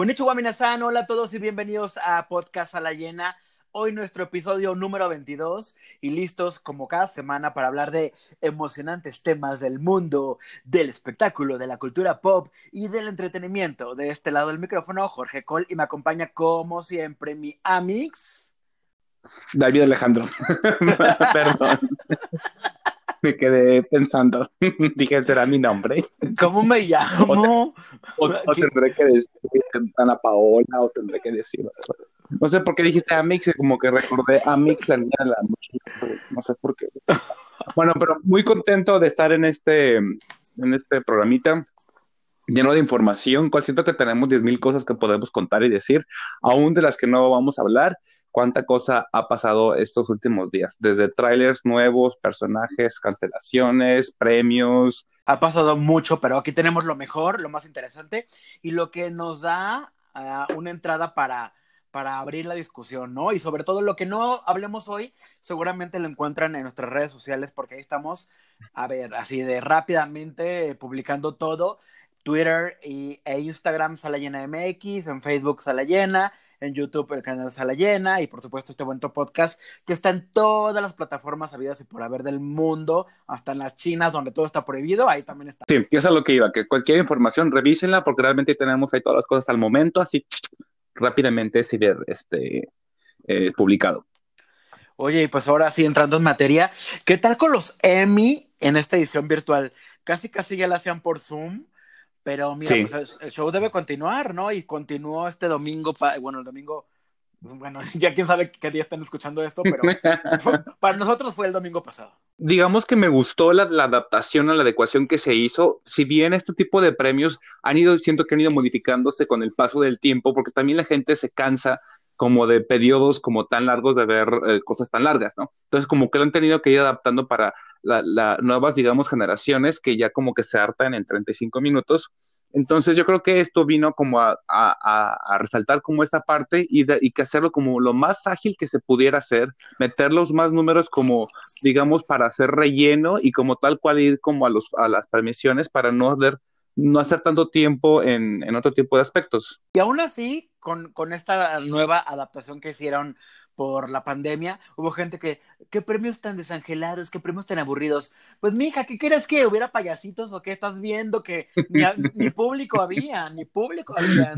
Konnichiwa minasan, hola a todos y bienvenidos a Podcast a la Llena. Hoy nuestro episodio número 22 y listos como cada semana para hablar de emocionantes temas del mundo, del espectáculo, de la cultura pop y del entretenimiento. De este lado del micrófono, Jorge Cole y me acompaña como siempre mi Amix. David Alejandro. Perdón. me quedé pensando. Dije, será mi nombre. ¿Cómo me llamo? O, tendré que decir Ana Paola, o tendré que decir. No sé por qué dijiste Amix, como que recordé Amix la niña de la noche. No sé por qué. Bueno, pero muy contento de estar en este, en este programita lleno de información, cual siento que tenemos 10.000 cosas que podemos contar y decir, aún de las que no vamos a hablar, cuánta cosa ha pasado estos últimos días, desde trailers nuevos, personajes, cancelaciones, premios. Ha pasado mucho, pero aquí tenemos lo mejor, lo más interesante y lo que nos da uh, una entrada para para abrir la discusión, ¿no? Y sobre todo lo que no hablemos hoy, seguramente lo encuentran en nuestras redes sociales porque ahí estamos, a ver, así de rápidamente publicando todo Twitter y, e Instagram Sala Llena MX, en Facebook Sala Llena, en YouTube el canal Sala Llena y por supuesto este buen podcast que está en todas las plataformas habidas y por haber del mundo, hasta en las chinas donde todo está prohibido, ahí también está. Sí, eso es lo que iba, que cualquier información revísenla porque realmente tenemos ahí todas las cosas al momento, así rápidamente si ver este eh, publicado. Oye, y pues ahora sí, entrando en materia, ¿qué tal con los Emmy en esta edición virtual? Casi, casi ya la hacían por Zoom pero mira, pues el show debe continuar, ¿no? Y continuó este domingo, bueno, el domingo, bueno, ya quién sabe qué día están escuchando esto, pero para nosotros fue el domingo pasado. Digamos que me gustó la, la, adaptación a la adecuación que se hizo. Si bien este tipo de premios han ido, siento que han ido modificándose con el paso del tiempo, porque también la gente se cansa como de periodos como tan largos de ver eh, cosas tan largas, ¿no? Entonces como que lo han tenido que ir adaptando para las la nuevas, digamos, generaciones que ya como que se hartan en 35 minutos. Entonces yo creo que esto vino como a, a, a resaltar como esta parte y, de, y, que hacerlo como lo más ágil que se pudiera hacer, meter los más números como, digamos, para hacer relleno y como tal cual ir como a, los, a las permisiones para no hacer no hacer tanto tiempo en, en, otro tipo de aspectos. Y aún así, con, con, esta nueva adaptación que hicieron por la pandemia, hubo gente que, ¿qué premios tan desangelados? ¿Qué premios tan aburridos? Pues, mija, ¿qué quieres que hubiera payasitos o qué estás viendo que ni, ni público había, ni público había?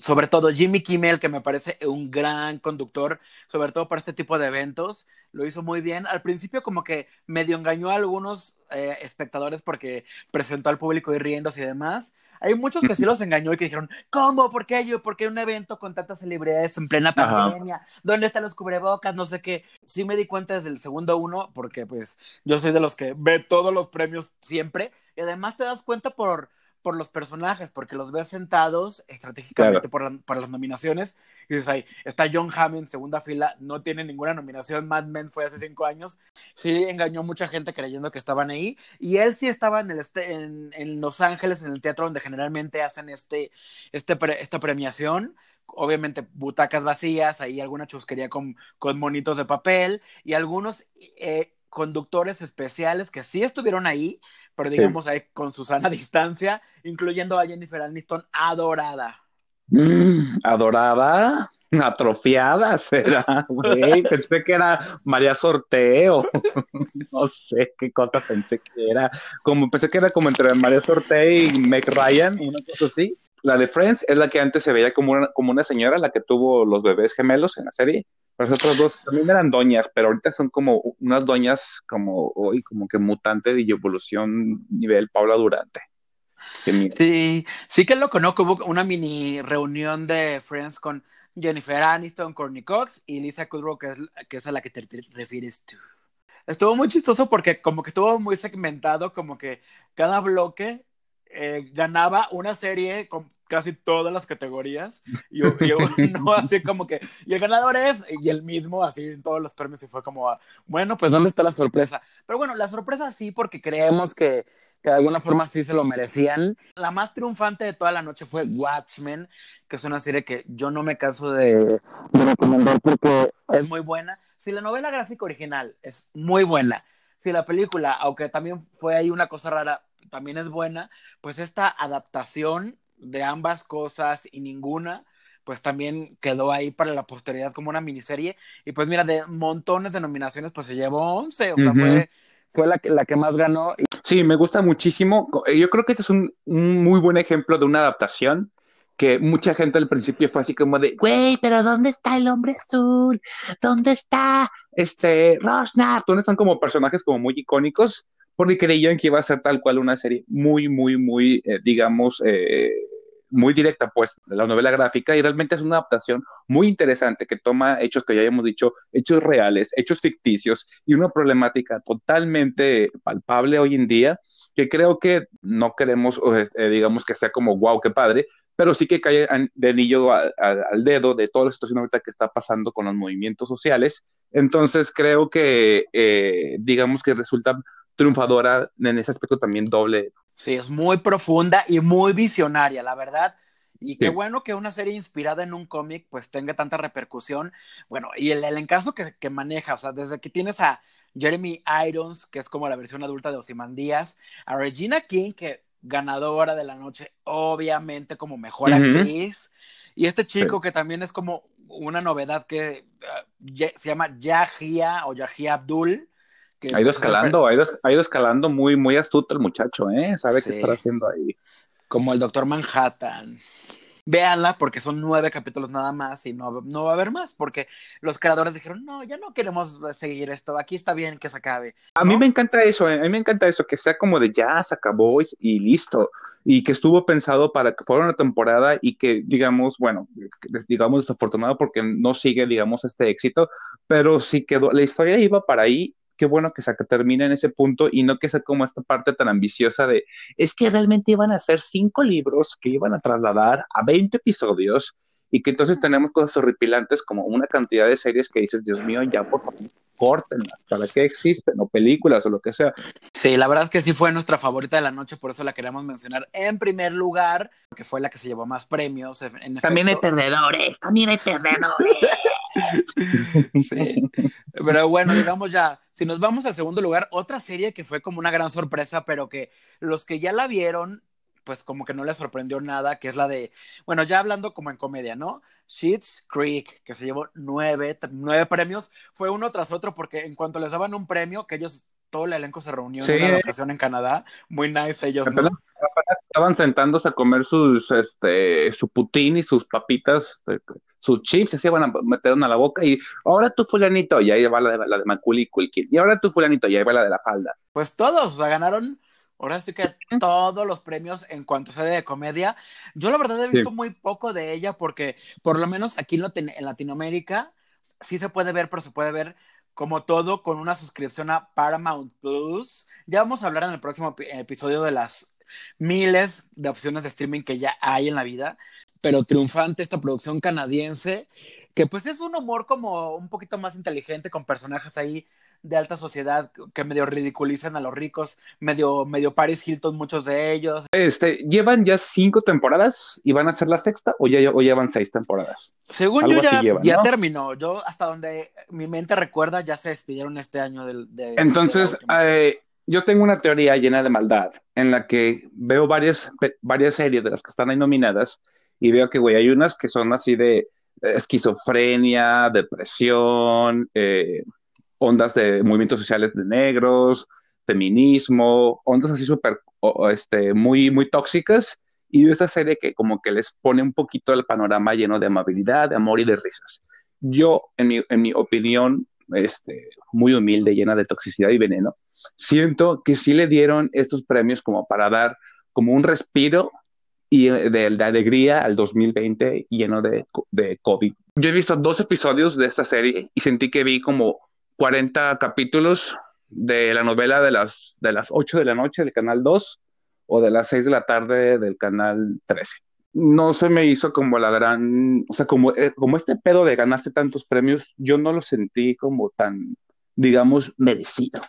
Sobre todo Jimmy Kimmel, que me parece un gran conductor, sobre todo para este tipo de eventos, lo hizo muy bien. Al principio como que medio engañó a algunos eh, espectadores porque presentó al público y riéndose y demás. Hay muchos que sí los engañó y que dijeron, ¿cómo? ¿Por qué yo? ¿Por qué un evento con tantas celebridades en plena pandemia? Ajá. ¿Dónde están los cubrebocas? No sé qué. Sí me di cuenta desde el segundo uno, porque pues yo soy de los que ve todos los premios siempre. Y además te das cuenta por por los personajes, porque los ves sentados estratégicamente claro. por la, para las nominaciones. Y dices ahí, está John Hamm en segunda fila, no tiene ninguna nominación, Mad Men fue hace cinco años. Sí, engañó mucha gente creyendo que estaban ahí. Y él sí estaba en, el este, en, en Los Ángeles, en el teatro donde generalmente hacen este, este pre, esta premiación obviamente butacas vacías, ahí alguna chusquería con, con monitos de papel y algunos eh, conductores especiales que sí estuvieron ahí, pero digamos sí. ahí con Susana a distancia, incluyendo a Jennifer Aniston, adorada. Mm, adorada, atrofiada será, güey. pensé que era María Sorteo. no sé qué cosa pensé que era. Como pensé que era como entre María Sorteo y Meg Ryan, una cosa así. La de Friends es la que antes se veía como una, como una señora, la que tuvo los bebés gemelos en la serie. Las otras dos también eran doñas, pero ahorita son como unas doñas como hoy, como que mutante de evolución nivel Paula Durante. Sí, sí que loco, ¿no? Hubo una mini reunión de Friends con Jennifer Aniston, Courtney Cox y Lisa Kudrow, que es, que es a la que te, te refieres tú. Estuvo muy chistoso porque como que estuvo muy segmentado, como que cada bloque eh, ganaba una serie con casi todas las categorías y, y no así como que y el ganador es y el mismo así en todos los premios y fue como a, bueno pues dónde está la sorpresa pero bueno la sorpresa sí porque creemos que, que de alguna forma sí se lo merecían. La más triunfante de toda la noche fue Watchmen que es una serie que yo no me canso de, de recomendar porque es muy buena. Si la novela gráfica original es muy buena si la película aunque también fue ahí una cosa rara también es buena, pues esta adaptación de ambas cosas y ninguna, pues también quedó ahí para la posteridad como una miniserie. Y pues mira, de montones de nominaciones, pues se llevó 11, o sea, fue, fue la, que, la que más ganó. Sí, me gusta muchísimo. Yo creo que este es un, un muy buen ejemplo de una adaptación que mucha gente al principio fue así como de, güey, pero ¿dónde está el hombre azul? ¿Dónde está este Rosnar? ¿Dónde están como personajes como muy icónicos? Porque creían que iba a ser tal cual una serie muy, muy, muy, eh, digamos, eh, muy directa, pues, de la novela gráfica y realmente es una adaptación muy interesante que toma hechos que ya hemos dicho, hechos reales, hechos ficticios y una problemática totalmente palpable hoy en día que creo que no queremos, eh, digamos, que sea como, wow, qué padre, pero sí que cae de anillo al dedo de toda la situación ahorita que está pasando con los movimientos sociales. Entonces creo que, eh, digamos que resulta triunfadora en ese aspecto también doble. Sí, es muy profunda y muy visionaria, la verdad. Y qué bueno que una serie inspirada en un cómic pues tenga tanta repercusión. Bueno, y el, el encaso que, que, maneja, o sea, desde que tienes a Jeremy Irons, que es como la versión adulta de Ozymandias, a Regina King, que ganadora de la noche, obviamente como mejor actriz. Y este chico que también es como una novedad que uh, se llama Yahia o Yahia Abdul. Que ha ido escalando, ha ido, ha ido, escalando muy, muy astuto el muchacho, ¿eh? Sabe qué está haciendo ahí. Como el Doctor Manhattan véanla porque son nueve capítulos nada más y no, no va a haber más porque los creadores dijeron, no, ya no queremos seguir esto, aquí está bien que se acabe. A mí me encanta eso, eh, a mí me encanta eso, que sea como de ya se acabó y, listo, y que estuvo pensado para que fuera una temporada y que, digamos, bueno, digamos desafortunado porque no sigue, digamos, este éxito, pero sí quedó, la historia iba para ahí qué bueno que se termine en ese punto y no que sea como esta parte tan ambiciosa de, es que realmente iban a ser cinco libros que iban a trasladar a 20 episodios y que entonces tenemos cosas horripilantes como una cantidad de series que dices, Dios mío, ya por favor, córtenlas, ¿para qué existen? O películas o lo que sea. Sí, la verdad que sí fue nuestra favorita de la noche, por eso la queremos mencionar en primer lugar, porque fue la que se llevó más premios. también hay perdedores, también hay perdedores. sí. Pero bueno, digamos ya, si nos vamos al segundo lugar, otra serie que fue como una gran sorpresa, pero que los que ya la vieron pues como que no le sorprendió nada, que es la de, bueno, ya hablando como en comedia, ¿no? Sheets Creek, que se llevó nueve, nueve premios, fue uno tras otro, porque en cuanto les daban un premio, que ellos, todo el elenco se reunió en una ocasión en Canadá, muy nice ellos, ¿no? Estaban sentándose a comer sus, este, su putín y sus papitas, sus chips, así van a meter a la boca y ahora tú fulanito, y ahí va la de, la de Culkin, y ahora tú fulanito, y ahí va la de la falda. Pues todos, o sea, ganaron Ahora sí que todos los premios en cuanto a de comedia. Yo la verdad he visto muy poco de ella porque por lo menos aquí en Latinoamérica sí se puede ver, pero se puede ver como todo con una suscripción a Paramount Plus. Ya vamos a hablar en el próximo episodio de las miles de opciones de streaming que ya hay en la vida, pero triunfante esta producción canadiense que pues es un humor como un poquito más inteligente con personajes ahí de alta sociedad que medio ridiculizan a los ricos, medio, medio Paris Hilton, muchos de ellos. Este, ¿llevan ya cinco temporadas y van a ser la sexta o ya o llevan seis temporadas? Según yo ya, ya terminó. Yo hasta donde mi mente recuerda ya se despidieron este año del... De, Entonces, eh, yo tengo una teoría llena de maldad en la que veo varias, varias series de las que están ahí nominadas y veo que, güey, hay unas que son así de esquizofrenia, depresión, eh, ondas de movimientos sociales de negros, feminismo, ondas así súper, este, muy, muy tóxicas. Y esta serie que como que les pone un poquito el panorama lleno de amabilidad, de amor y de risas. Yo, en mi, en mi opinión, este, muy humilde, llena de toxicidad y veneno, siento que sí le dieron estos premios como para dar como un respiro y de, de alegría al 2020 lleno de, de COVID. Yo he visto dos episodios de esta serie y sentí que vi como 40 capítulos de la novela de las, de las 8 de la noche del canal 2 o de las 6 de la tarde del canal 13. No se me hizo como la gran, o sea, como, eh, como este pedo de ganarse tantos premios, yo no lo sentí como tan, digamos, merecido.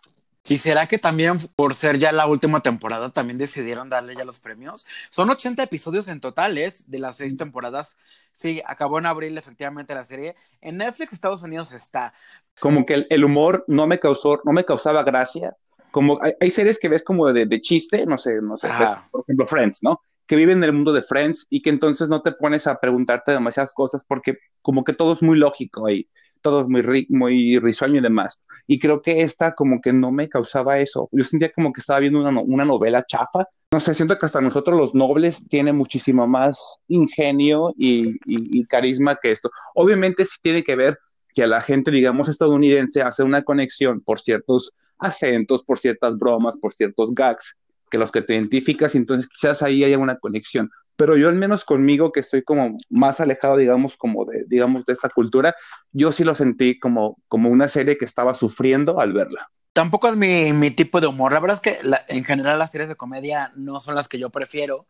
¿Y será que también por ser ya la última temporada también decidieron darle ya los premios? Son 80 episodios en total, ¿es? De las seis temporadas. Sí, acabó en abril efectivamente la serie. En Netflix Estados Unidos está. Como que el, humor no me causó, no me causaba gracia. Como hay, series que ves como de, chiste, no sé, no sé, por ejemplo Friends, ¿no? Que viven en el mundo de Friends y que entonces no te pones a preguntarte demasiadas cosas porque como que todo es muy lógico ahí, todo es muy, muy risueño y demás. Y creo que esta como que no me causaba eso. Yo sentía como que estaba viendo una, una novela chafa. No sé, siento que hasta nosotros los nobles tiene muchísimo más ingenio y, y, y carisma que esto. Obviamente sí tiene que ver que la gente, digamos, estadounidense hace una conexión por ciertos acentos, por ciertas bromas, por ciertos gags que los que te identificas, y entonces quizás ahí haya una conexión. Pero yo al menos conmigo, que estoy como más alejado, digamos, como de, digamos, de esta cultura, yo sí lo sentí como, como una serie que estaba sufriendo al verla. Tampoco es mi, mi tipo de humor. La verdad es que en general las series de comedia no son las que yo prefiero.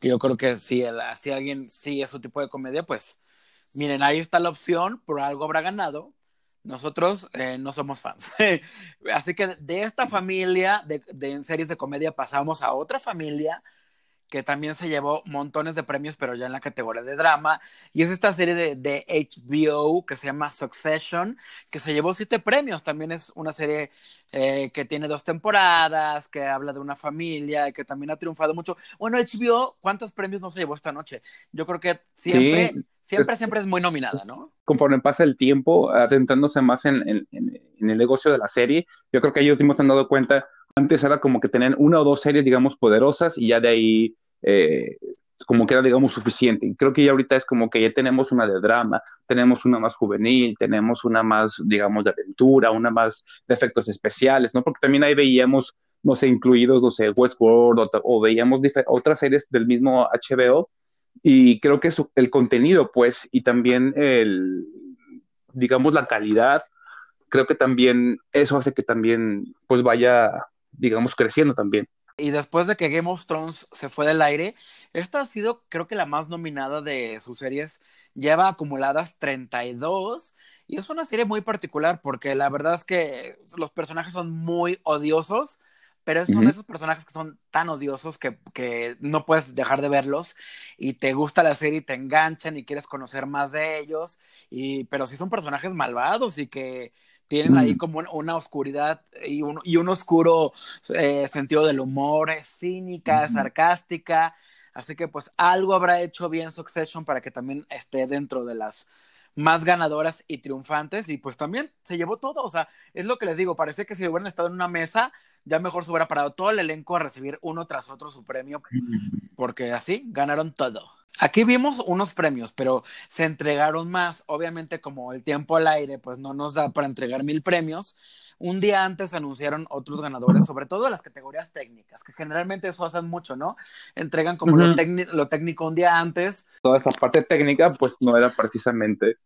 Yo creo que si, el, si alguien es su tipo de comedia, pues miren, ahí está la opción, por algo habrá ganado. Nosotros eh, no somos fans. Así que de esta familia de, de, series de comedia pasamos a otra familia que también se llevó montones de premios, pero ya en la categoría de drama. Y es esta serie de, de HBO que se llama Succession, que se llevó siete premios. También es una serie eh, que tiene dos temporadas, que habla de una familia y que también ha triunfado mucho. Bueno, HBO, ¿cuántos premios no se llevó esta noche? Yo creo que siempre... Sí siempre, siempre es muy nominada, ¿no? Conforme pasa el tiempo, adentrándose más en, en, en, el negocio de la serie, yo creo que ellos mismos se han dado cuenta, antes era como que tenían una o dos series, digamos, poderosas y ya de ahí, eh, como que era, digamos, suficiente. Y creo que ya ahorita es como que ya tenemos una de drama, tenemos una más juvenil, tenemos una más, digamos, de aventura, una más de efectos especiales, ¿no? Porque también ahí veíamos, no sé, incluidos, no sé, Westworld o, o veíamos otras series del mismo HBO y creo que es el contenido, pues, y también el, digamos, la calidad, creo que también eso hace que también, pues, vaya, digamos, creciendo también. Y después de que Game of Thrones se fue del aire, esta ha sido, creo que la más nominada de sus series. Lleva acumuladas 32 y es una serie muy particular porque la verdad es que los personajes son muy odiosos pero son uh -huh. esos personajes que son tan odiosos que, que, no puedes dejar de verlos y te gusta la serie y te enganchan y quieres conocer más de ellos, y, pero sí son personajes malvados y que tienen uh -huh. ahí como una oscuridad y un, y un oscuro eh, sentido del humor, es cínica, uh -huh. sarcástica, así que pues algo habrá hecho bien Succession para que también esté dentro de las más ganadoras y triunfantes y pues también se llevó todo, o sea, es lo que les digo, parece que si hubieran estado en una mesa ya mejor se hubiera parado todo el elenco a recibir uno tras otro su premio, porque así ganaron todo. Aquí vimos unos premios, pero se entregaron más. Obviamente, como el tiempo al aire, pues no nos da para entregar mil premios. Un día antes anunciaron otros ganadores, sobre todo de las categorías técnicas, que generalmente eso hacen mucho, ¿no? Entregan como uh -huh. lo, lo técnico un día antes. Toda esa parte técnica, pues no era precisamente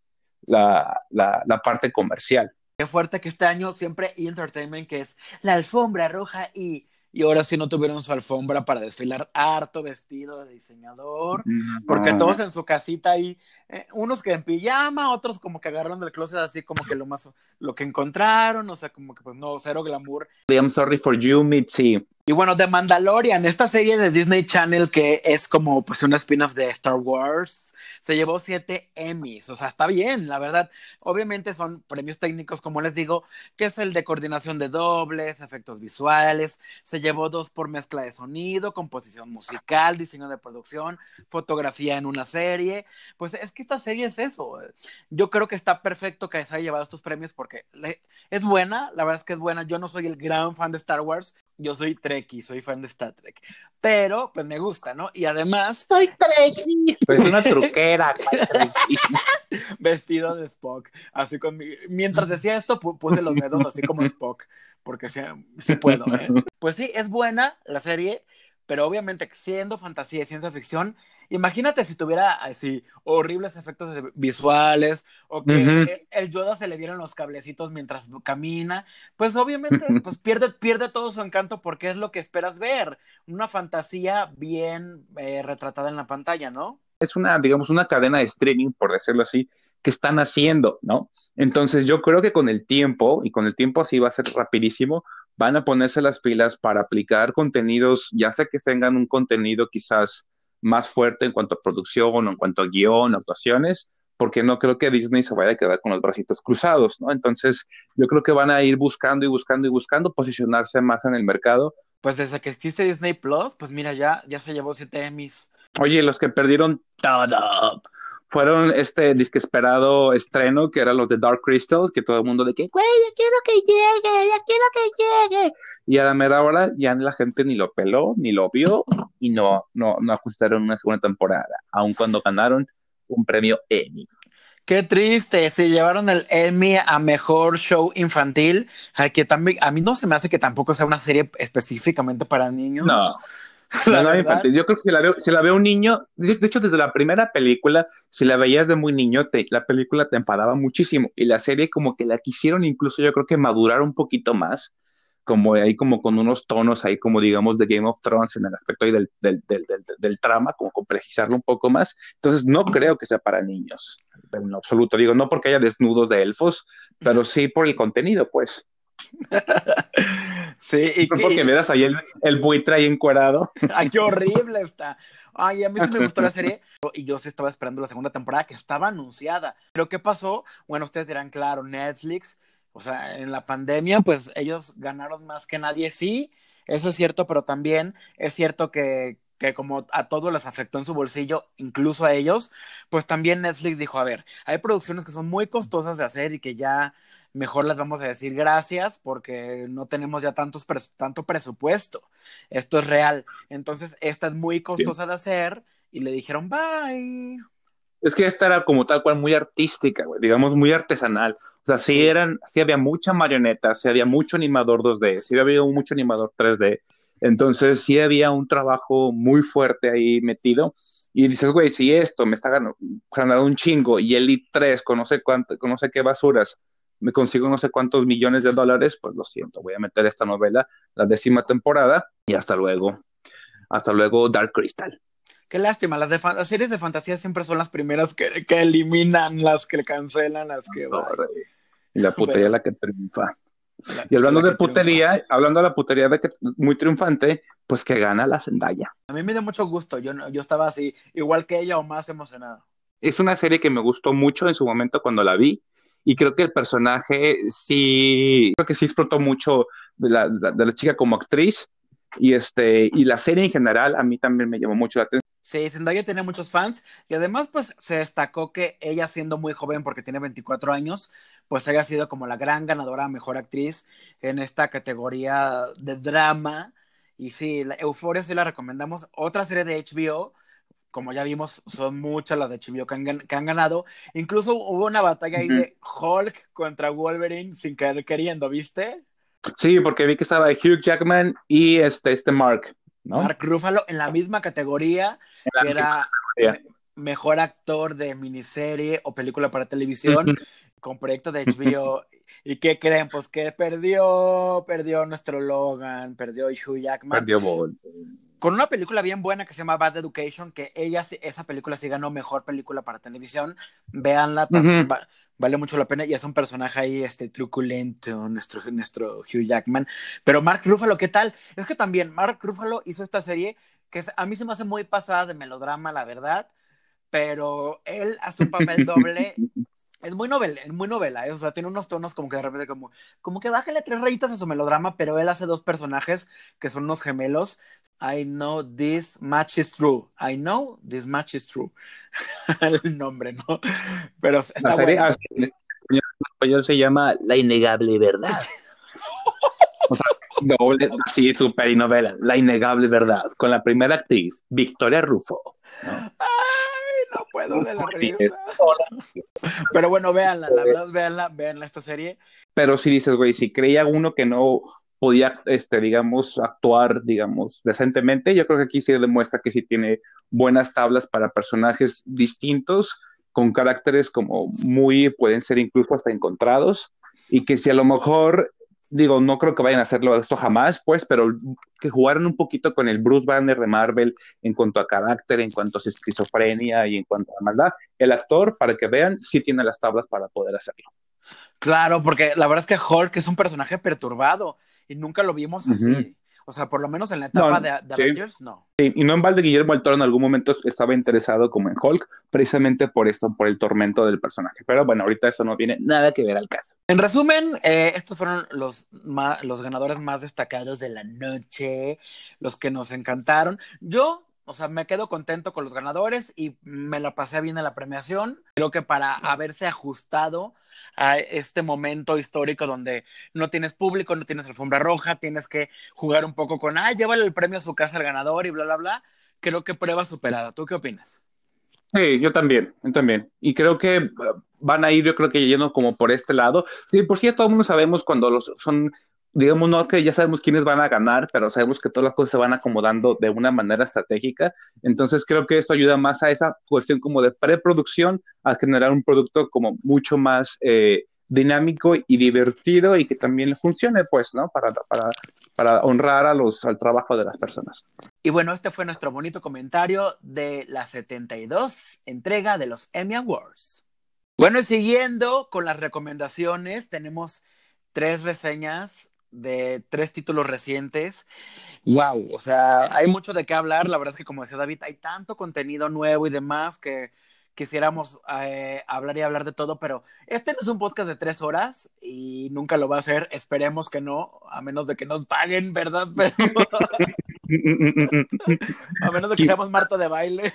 la, la, la parte comercial. Qué fuerte que este año siempre Entertainment, que es la alfombra roja y, y ahora sí no tuvieron su alfombra para desfilar harto vestido de diseñador, porque todos en su casita ahí, eh, unos que en pijama, otros como que agarraron del closet así como que lo más, lo que encontraron, o sea, como que pues no, cero glamour. I'm sorry for you, Mitzi. Y bueno, The Mandalorian, esta serie de Disney Channel que es como pues una spin-off de Star Wars, se llevó siete Emmys, o sea, está bien, la verdad. Obviamente son premios técnicos, como les digo, que es el de coordinación de dobles, efectos visuales, se llevó dos por mezcla de sonido, composición musical, diseño de producción, fotografía en una serie. Pues es que esta serie es eso. Yo creo que está perfecto que se haya llevado estos premios porque es buena, la verdad es que es buena. Yo no soy el gran fan de Star Wars, yo soy Trekkie, soy fan de Star Trek, pero pues me gusta, ¿no? Y además... Soy Trekkie. Pues una truquera. Vestido de Spock, así con mi... Mientras decía esto, puse los dedos así como Spock, porque sí, sí puedo, ¿eh? Pues sí, es buena la serie, pero obviamente siendo fantasía y ciencia ficción, imagínate si tuviera así horribles efectos visuales o que uh -huh. el Yoda se le vieran los cablecitos mientras camina, pues obviamente pues pierde, pierde todo su encanto porque es lo que esperas ver, una fantasía bien eh, retratada en la pantalla, ¿no? Es una, digamos, una cadena de streaming, por decirlo así, que están haciendo, ¿no? Entonces yo creo que con el tiempo, y con el tiempo así va a ser rapidísimo, van a ponerse las pilas para aplicar contenidos, ya sea que tengan un contenido quizás más fuerte en cuanto a producción o en cuanto a guion, actuaciones, porque no creo que Disney se vaya a quedar con los bracitos cruzados, ¿no? Entonces, yo creo que van a ir buscando y buscando y buscando posicionarse más en el mercado pues desde que existe Disney Plus, pues mira, ya, ya se llevó siete Emmys. Oye, los que perdieron todo fueron este disque esperado estreno que eran los de Dark Crystal, que todo el mundo de que, güey, ya quiero que llegue, ya quiero que llegue. Y a la mera hora ya la gente ni lo peló, ni lo vio y no, no, no ajustaron una segunda temporada, aun cuando ganaron un premio Emmy. Qué triste, se llevaron el Emmy a mejor show infantil, que también a mí no se me hace que tampoco sea una serie específicamente para niños. No. No, infantil. Yo creo que la veo, si la ve un niño, de, hecho, desde la primera película, si la veías de muy niño, te, la película te enfadaba muchísimo. Y la serie, como que la quisieron incluso, yo creo que madurar un poquito más, como ahí, como con unos tonos ahí, como digamos, de Game of Thrones en el aspecto ahí del, del, del, del trama, como complejizarlo un poco más. Entonces, no creo que sea para niños en absoluto. Digo, no porque haya desnudos de elfos, pero sí por el contenido, pues. sí, y porque me das ahí el, el buitre ahí encuadrado. Ay, qué horrible está. Ay, a mí sí me gustó la serie y yo sí estaba esperando la segunda temporada que estaba anunciada. Pero ¿qué pasó? Bueno, ustedes dirán, claro, Netflix, o sea, en la pandemia, pues ellos ganaron más que nadie, sí, eso es cierto, pero también es cierto que, que como a todos les afectó en su bolsillo, incluso a ellos, pues también Netflix dijo, a ver, hay producciones que son muy costosas de hacer y que ya mejor las vamos a decir gracias porque no tenemos ya tantos tanto presupuesto. Esto es real. Entonces, esta es muy costosa de hacer y le dijeron, bye. Es que esta era como tal cual muy artística, digamos muy artesanal. O sea, sí eran, sí había mucha marioneta, sí había mucho animador 2D, sí había mucho animador 3D, entonces sí había un trabajo muy fuerte ahí metido. Y dices, güey, si esto me está ganando, un chingo y Elite 3 con no sé cuánto, con no sé qué basuras, me consigo no sé cuántos millones de dólares, pues lo siento, voy a meter esta novela, la décima temporada, y hasta luego. Hasta luego, Dark Crystal. Qué lástima, las, de las series de fantasía siempre son las primeras que, que eliminan, las que cancelan, las que... y la putería la que triunfa y hablando de putería, hablando de la putería de que muy triunfante, pues que gana la Zendaya. A mí me dio mucho gusto, yo, yo estaba así, igual que ella o más emocionado. Es una serie que me gustó mucho en su momento cuando la vi y creo que el personaje sí, creo que sí explotó mucho de la, de la chica como actriz y este y la serie en general a mí también me llamó mucho la atención. Sí, Zendaya tiene muchos fans y además pues se destacó que ella siendo muy joven porque tiene 24 años, pues haya sido como la gran ganadora mejor actriz en esta categoría de drama. Y sí, Euforia sí la recomendamos. Otra serie de HBO, como ya vimos, son muchas las de HBO que han, que han ganado. Incluso hubo una batalla ahí de Hulk contra Wolverine sin querer queriendo, ¿viste? Sí, porque vi que estaba Hugh Jackman y este, este Mark. Mark Ruffalo en la misma categoría, que era mejor actor de miniserie o película para televisión, con proyecto de HBO. ¿Y qué creen? Pues que perdió, perdió nuestro Logan, perdió Hugh Jackman. Perdió Con una película bien buena que se llama Bad Education, que ella, esa película sí ganó mejor película para televisión. Véanla, vale mucho la pena y es un personaje ahí este truculento nuestro nuestro Hugh Jackman pero Mark Ruffalo qué tal es que también Mark Ruffalo hizo esta serie que a mí se me hace muy pasada de melodrama la verdad pero él hace un papel doble es muy novela, es muy novela, ¿eh? o sea, tiene unos tonos como que de repente como, como que bájale tres rayitas a su melodrama, pero él hace dos personajes que son unos gemelos. I know this match is true. I know this match is true. El nombre, ¿no? Pero está bueno. en español se llama La innegable verdad. o sea, doble, así, súper y novela. La innegable verdad, con la primera actriz, Victoria Rufo. ¿no? No puedo de la risa. Pero bueno, véanla, la verdad, véanla, véanla esta serie. Pero si dices, güey, si creía uno que no podía, este, digamos, actuar, digamos, decentemente, yo creo que aquí sí demuestra que sí tiene buenas tablas para personajes distintos, con caracteres como muy, pueden ser incluso hasta encontrados, y que si a lo mejor digo, no creo que vayan a hacerlo esto jamás, pues, pero que jugaran un poquito con el Bruce Banner de Marvel en cuanto a carácter, en cuanto a esquizofrenia y en cuanto a maldad. El actor, para que vean, sí tiene las tablas para poder hacerlo. Claro, porque la verdad es que Hulk es un personaje perturbado y nunca lo vimos así. O sea, por lo menos en la etapa de, Avengers, no. Sí, y no en balde Guillermo del Toro en algún momento estaba interesado como en Hulk, precisamente por esto, por el tormento del personaje. Pero bueno, ahorita eso no tiene nada que ver al caso. En resumen, eh, estos fueron los, los ganadores más destacados de la noche, los que nos encantaron. Yo o sea, me quedo contento con los ganadores y me la pasé bien en la premiación. Creo que para haberse ajustado a este momento histórico donde no tienes público, no tienes alfombra roja, tienes que jugar un poco con, ah, llévale el premio a su casa al ganador y bla, bla, bla. Creo que prueba superada. ¿Tú qué opinas? Sí, yo también, yo también. Y creo que uh, van a ir, yo creo que yendo como por este lado. Sí, por si todo el mundo sabemos cuando los son digamos, no que ya sabemos quiénes van a ganar, pero sabemos que todas las cosas se van acomodando de una manera estratégica. Entonces creo que esto ayuda más a esa cuestión como de preproducción, a generar un producto como mucho más eh, dinámico y divertido y que también funcione, pues, ¿no? Para, para, para honrar a los, al trabajo de las personas. Y bueno, este fue nuestro bonito comentario de la 72 entrega de los Emmy Awards. Bueno, y siguiendo con las recomendaciones, tenemos tres reseñas de tres títulos recientes. Wow, o sea, hay mucho de qué hablar. La verdad es que, como decía David, hay tanto contenido nuevo y demás que quisiéramos eh, hablar y hablar de todo, pero este no es un podcast de tres horas y nunca lo va a hacer. Esperemos que no, a menos de que nos paguen, ¿verdad? Pero... a menos de que seamos Marta de baile.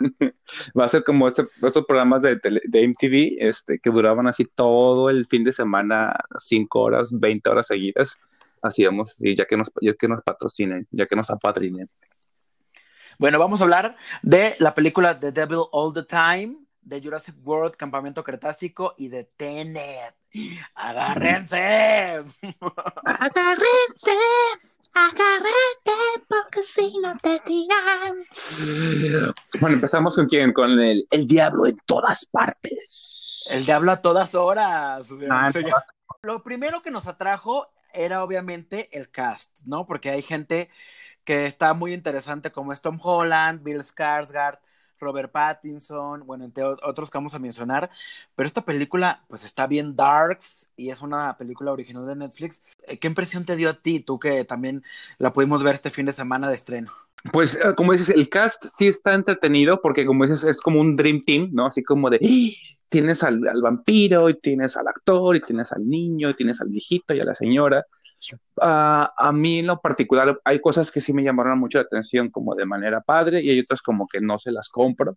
Va a ser como este, estos programas de, de, MTV este, que duraban así todo el fin de semana, cinco horas, 20 horas seguidas. Así vamos, y ya que nos, ya que nos patrocinen, ya que nos apadrinen. Bueno, vamos a hablar de la película The Devil All the Time, de Jurassic World, Campamento Cretácico y de Tenet. ¡Agárrense! ¡Agárrense! Agárrate porque si no te tiran. Bueno, empezamos con quién? Con el, el diablo en todas partes. El diablo a todas horas. Ah, Lo primero que nos atrajo era obviamente el cast, ¿no? Porque hay gente que está muy interesante como es Tom Holland, Bill Skarsgård, Robert Pattinson, bueno, entre otros que vamos a mencionar, pero esta película pues está bien darks y es una película original de Netflix. Eh, ¿Qué impresión te dio a ti, tú que también la pudimos ver este fin de semana de estreno? Pues eh, como dices, el cast sí está entretenido porque como dices, es como un Dream Team, ¿no? Así como de, ¡Ah! tienes al, al vampiro y tienes al actor y tienes al niño y tienes al viejito y a la señora. Ah, a mí en lo particular hay cosas que sí me llamaron mucho la atención como de manera padre y hay otras como que no se las compro.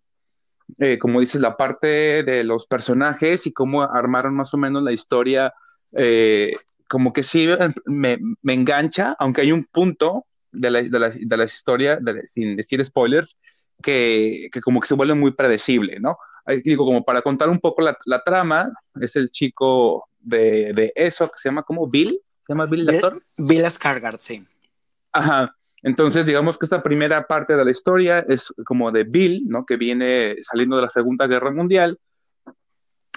Eh, como dices, la parte de los personajes y cómo armaron más o menos la historia, eh, como que sí me, me, engancha, aunque hay un punto de la, de la, de la historia, sin decir spoilers, que, que, como que se vuelve muy predecible, ¿no? Digo, como para contar un poco la, la trama, es el chico de, de, eso que se llama como Bill, ¿Se llama Bill el actor? Bill Skarsgård, sí. Ajá. Entonces, digamos que esta primera parte de la historia es como de Bill, ¿no? Que viene saliendo de la Segunda Guerra Mundial,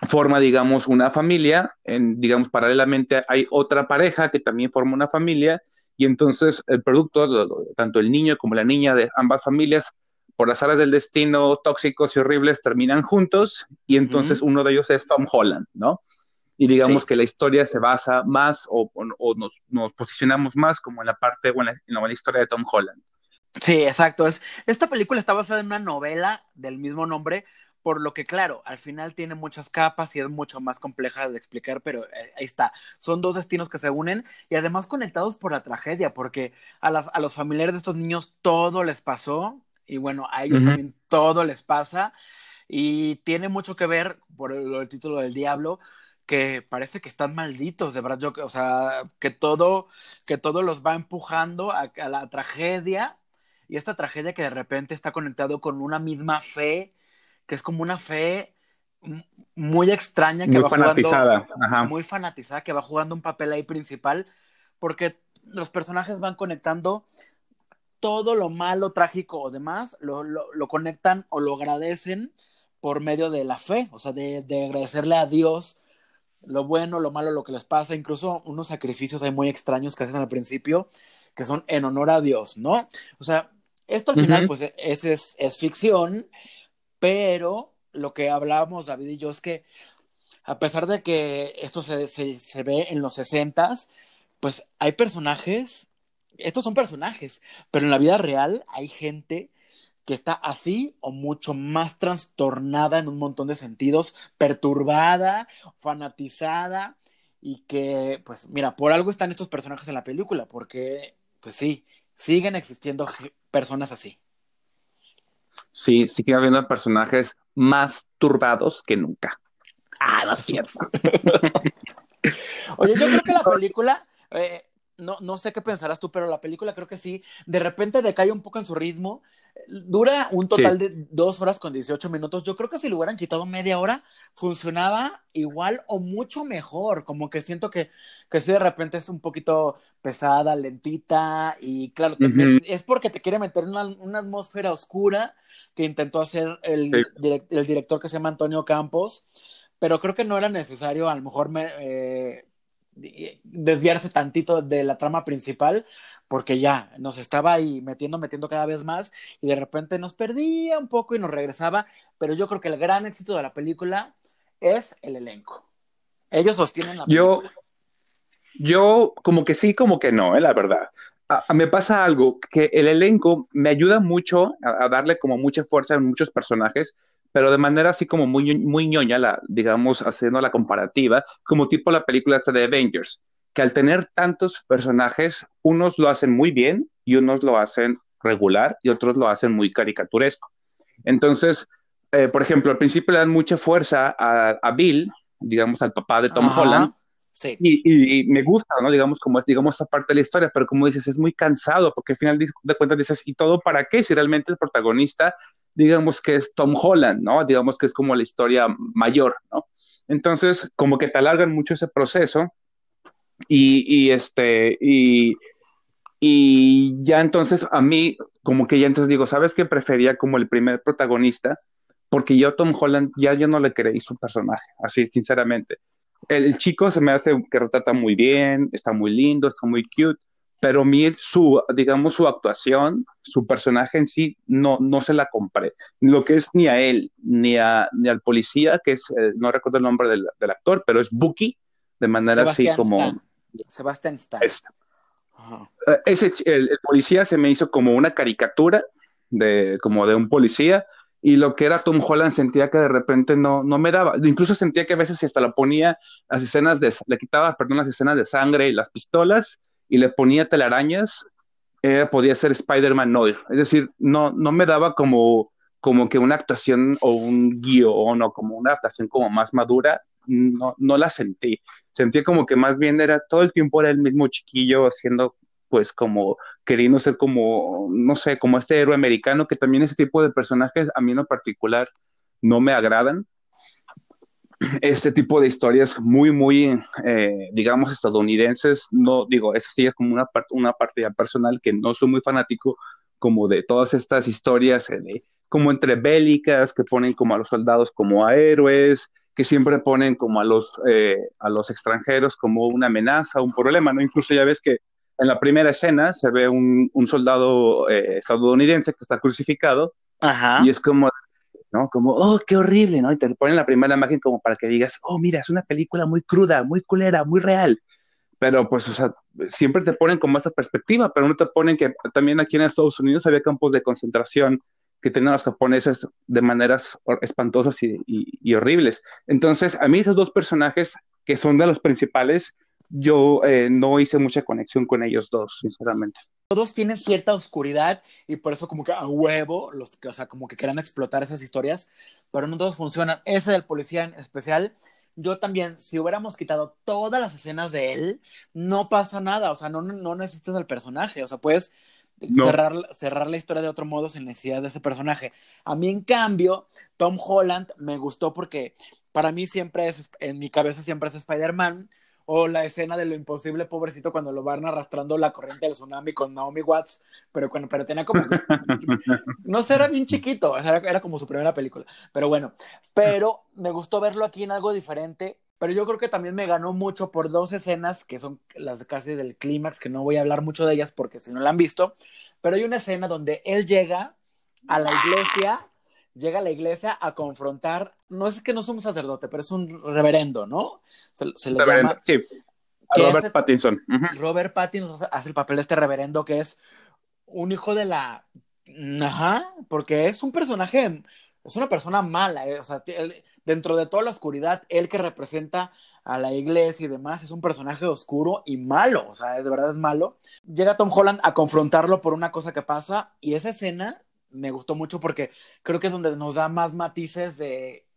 forma, digamos, una familia, en, digamos, paralelamente hay otra pareja que también forma una familia, y entonces el producto, tanto el niño como la niña de ambas familias, por las áreas del destino tóxicos y horribles, terminan juntos, y entonces uno de ellos es Tom Holland, ¿no? Y digamos que la historia se basa más o, nos, posicionamos más como en la parte o en la, historia de Tom Holland. Sí, exacto. Es, esta película está basada en una novela del mismo nombre, por lo que claro, al final tiene muchas capas y es mucho más compleja de explicar, pero eh, ahí está. Son dos destinos que se unen y además conectados por la tragedia, porque a, las, a los familiares de estos niños todo les pasó y bueno, a ellos también todo les pasa y tiene mucho que ver, por el título del diablo, que parece que están malditos, de verdad, yo, o sea, que todo, que todo los va empujando a, la tragedia, y esta tragedia que de repente está conectado con una misma fe, que es como una fe muy extraña que muy va fanatizada. jugando, muy fanatizada, que va jugando un papel ahí principal, porque los personajes van conectando todo lo malo, trágico o demás, lo, lo, conectan o lo agradecen por medio de la fe, o sea, de, de agradecerle a Dios lo bueno, lo malo, lo que les pasa, incluso unos sacrificios hay muy extraños que hacen al principio, que son en honor a Dios, ¿no? O sea, esto al final, pues, es, es, es, ficción, pero lo que hablábamos David y yo es que, a pesar de que esto se, se, se ve en los sesentas, pues hay personajes estos son personajes, pero en la vida real hay gente que está así o mucho más trastornada en un montón de sentidos, perturbada, fanatizada y que, pues mira, por algo están estos personajes en la película, porque, pues sí, siguen existiendo personas así. Sí, sigue habiendo personajes más turbados que nunca. Ah, no es cierto. Oye, yo creo que la película, eh, no, no sé qué pensarás tú, pero la película creo que sí, de repente decae un poco en su ritmo. Dura un total de dos horas con 18 minutos. Yo creo que si le hubieran quitado media hora, funcionaba igual o mucho mejor. Como que siento que, que sí de repente es un poquito pesada, lentita y claro, es porque te quiere meter en una, atmósfera oscura que intentó hacer el, el director que se llama Antonio Campos pero creo que no era necesario a lo mejor me, eh, desviarse tantito de la trama principal, porque ya nos estaba ahí metiendo, metiendo cada vez más y de repente nos perdía un poco y nos regresaba, pero yo creo que el gran éxito de la película es el elenco. Ellos sostienen la película. Yo, yo como que sí, como que no, eh, la verdad. me pasa algo, que el elenco me ayuda mucho a, darle como mucha fuerza a muchos personajes, pero de manera así como muy, muy ñoña, la, digamos, haciendo la comparativa, como tipo la película esta de Avengers, que al tener tantos personajes, unos lo hacen muy bien y unos lo hacen regular y otros lo hacen muy caricaturesco. Entonces, eh, por ejemplo, al principio le dan mucha fuerza a, Bill, digamos, al papá de Tom Holland, Sí. Y, me gusta, ¿no? Digamos, como es, digamos, esta parte de la historia, pero como dices, es muy cansado, porque al final de cuentas dices, ¿y todo para qué? Si realmente el protagonista digamos que es Tom Holland, ¿no? Digamos que es como la historia mayor, ¿no? Entonces, como que te alargan mucho ese proceso y, este, y, y ya entonces a mí, como que ya entonces digo, ¿sabes qué? Prefería como el primer protagonista, porque yo Tom Holland ya yo no le creí su personaje, así sinceramente. El chico se me hace que retrata muy bien, está muy lindo, está muy cute, pero mi, su, digamos, su actuación, su personaje en sí, no, no se la compré. Lo que es ni a él, ni, a, ni al policía, que es, eh, no recuerdo el nombre del, del, actor, pero es Bucky, de manera así como... Sebastián Stan. Eh, ese, el, policía se me hizo como una caricatura de, como de un policía, y lo que era Tom Holland sentía que de repente no, no me daba. Incluso sentía que a veces hasta lo ponía las escenas de, le quitaba, perdón, las escenas de sangre y las pistolas, y le ponía telarañas, eh, podía ser Spider-Man no. Es decir, no, no me daba como, como que una actuación o un guion o como una adaptación como más madura, no, la sentí. Sentí como que más bien era todo el tiempo era el mismo chiquillo haciendo pues como queriendo ser como, no sé, como este héroe americano, que también ese tipo de personajes a mí en lo particular no me agradan este tipo de historias muy, muy, eh, digamos, estadounidenses. No digo, eso sí como una, parte una parte personal que no soy muy fanático como de todas estas historias eh, como entre bélicas que ponen como a los soldados como a héroes, que siempre ponen como a los, eh, a los extranjeros como una amenaza, un problema, ¿no? Incluso ya ves que en la primera escena se ve un, un soldado estadounidense que está crucificado y es como ¿no? Como, oh, qué horrible, ¿no? Y te ponen la primera imagen como para que digas, oh, mira, es una película muy cruda, muy culera, muy real. Pero pues, o sea, siempre te ponen como esa perspectiva, pero no te ponen que también aquí en Estados Unidos había campos de concentración que tenían los japoneses de maneras espantosas y, y horribles. Entonces, a mí esos dos personajes, que son de los principales, yo eh, no hice mucha conexión con ellos dos, sinceramente. Todos tienen cierta oscuridad y por eso como que a huevo, los, o sea, como que quieran explotar esas historias, pero no todos funcionan. Ese del policía en especial, yo también, si hubiéramos quitado todas las escenas de él, no pasa nada, o sea, no, no necesitas al personaje, o sea, puedes cerrar, cerrar la historia de otro modo sin necesidad de ese personaje. A mí, en cambio, Tom Holland me gustó porque para mí siempre es, en mi cabeza siempre es Spider-Man, o la escena de lo imposible, pobrecito, cuando lo van arrastrando la corriente del tsunami con Naomi Watts, pero cuando pero tenía como no sé, era bien chiquito, era, era como su primera película. Pero bueno, pero me gustó verlo aquí en algo diferente. Pero yo creo que también me ganó mucho por dos escenas que son las casi del clímax, que no voy a hablar mucho de ellas porque si no la han visto. Pero hay una escena donde él llega a la iglesia llega a la iglesia a confrontar, no es que no es un sacerdote, pero es un reverendo, ¿no? Se, le llama. A que Robert Pattinson. Robert Pattinson hace el papel de este reverendo que es un hijo de la... Ajá, porque es un personaje, es una persona mala, eh, o sea, él- dentro de toda la oscuridad, él que representa a la iglesia y demás, es un personaje oscuro y malo, o sea, de verdad es malo. Llega Tom Holland a confrontarlo por una cosa que pasa y esa escena me gustó mucho porque creo que es donde nos da más matices de,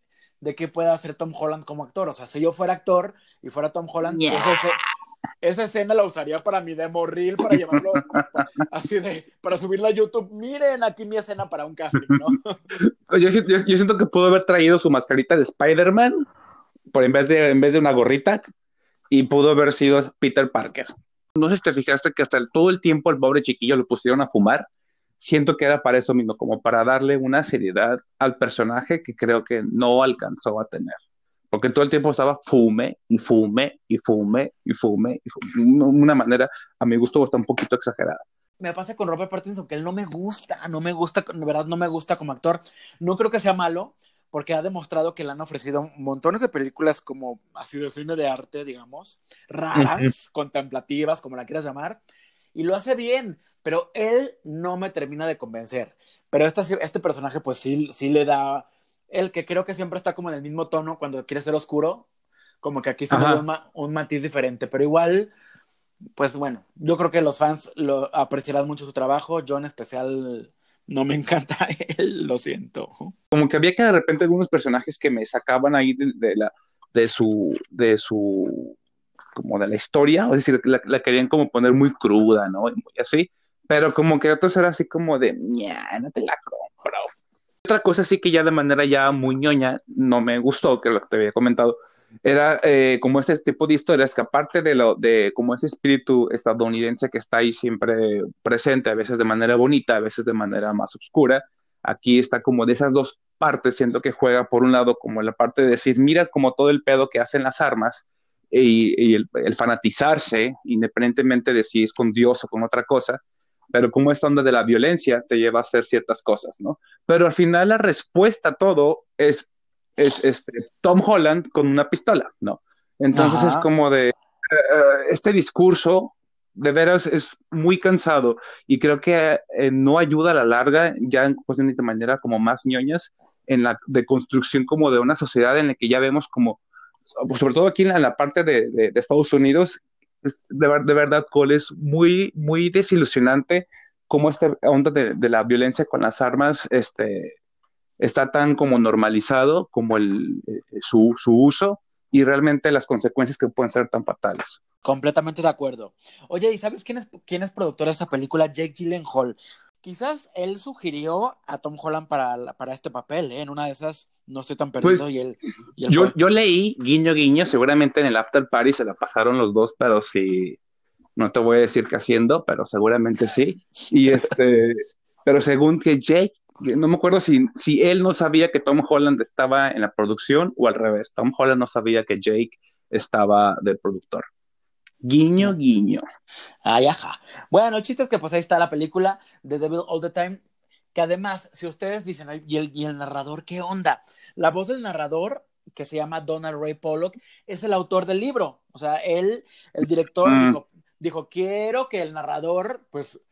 de qué puede hacer Tom Holland como actor. O sea, si yo fuera actor y fuera Tom Holland, Yeah. ese- esa escena la usaría para mi demo reel, para llevarlo así de, para subirla a YouTube. Miren aquí mi escena para un casting, ¿no? Yo, yo- siento que pudo haber traído su mascarita de Spider-Man por en vez de, en vez de una gorrita y pudo haber sido Peter Parker. No sé si te fijaste que hasta todo el tiempo al pobre chiquillo lo pusieron a fumar. Siento que era para eso mismo, como para darle una seriedad al personaje que creo que no alcanzó a tener. Porque todo el tiempo estaba fume y fume y fume y fume. Y fume. Una manera, a mi gusto, está un poquito exagerada. me pasa con Robert Pattinson que él no me gusta, no me gusta, de verdad no me gusta como actor. No creo que sea malo, porque ha demostrado que le han ofrecido montones de películas como así de cine de arte, digamos, raras, contemplativas, como la quieras llamar, y lo hace bien, pero él no me termina de convencer. Pero este, este personaje pues sí, sí le da, el que creo que siempre está como en el mismo tono cuando quiere ser oscuro, como que aquí se ve un, ma- un matiz diferente, pero igual pues bueno, yo creo que los fans lo apreciarán mucho su trabajo. Yo en especial no me encanta él, lo siento. como que había que de repente algunos personajes que me sacaban ahí de, de la de su de su como de la historia, es decir, la, la querían como poner muy cruda, ¿no? Y muy así, pero como que otros era así como de, "Ña, no te la compro. Otra cosa sí que ya de manera ya muy ñoña no me gustó, que lo que te había comentado, era eh, como este tipo de historias que aparte de lo de como ese espíritu estadounidense que está ahí siempre presente, a veces de manera bonita, a veces de manera más oscura, aquí está como de esas dos partes, siento que juega por un lado como la parte de decir, mira como todo el pedo que hacen las armas y, el fanatizarse, independientemente de si es con Dios o con otra cosa, pero como esta onda de la violencia te lleva a hacer ciertas cosas, ¿no? Pero al final la respuesta a todo es, es este, Tom Holland con una pistola, ¿no? Entonces Ajá. es como de, eh, eh, este discurso de veras es muy cansado y creo que eh, no ayuda a la larga, ya en cuestiones de manera como más ñoñas, en la de construcción como de una sociedad en la que ya vemos como, sobre todo aquí en la, en la parte de, de- de Estados Unidos, es de, de verdad, Cole, es muy, muy desilusionante cómo esta onda de, de la violencia con las armas este, está tan como normalizado como el, eh, su, su uso y realmente las consecuencias que pueden ser tan fatales. Completamente de acuerdo. Oye, ¿y sabes quién es, quién es productor de esta película? Jake Gyllenhaal. Quizás él sugirió a Tom Holland para, para este papel, ¿eh? En una de esas no estoy tan perdido Pues, y él, y él Yo, yo leí, guiño, guiño, seguramente en el after party se la pasaron los dos, pero sí, no te voy a decir qué haciendo, pero seguramente sí. Y este, pero según que Jake, no me acuerdo si, si él no sabía que Tom Holland estaba en la producción o al revés, Tom Holland no sabía que Jake estaba del productor. Guiño, guiño. Ay, ajá. Bueno, el chiste es que pues ahí está la película The Devil All the Time, que además, si ustedes dicen, "Ay, ¿y el, y el narrador qué onda? La voz del narrador, que se llama Donald Ray Pollock, es el autor del libro. O sea, él, el director, Mm. dijo, dijo, quiero que el narrador, pues,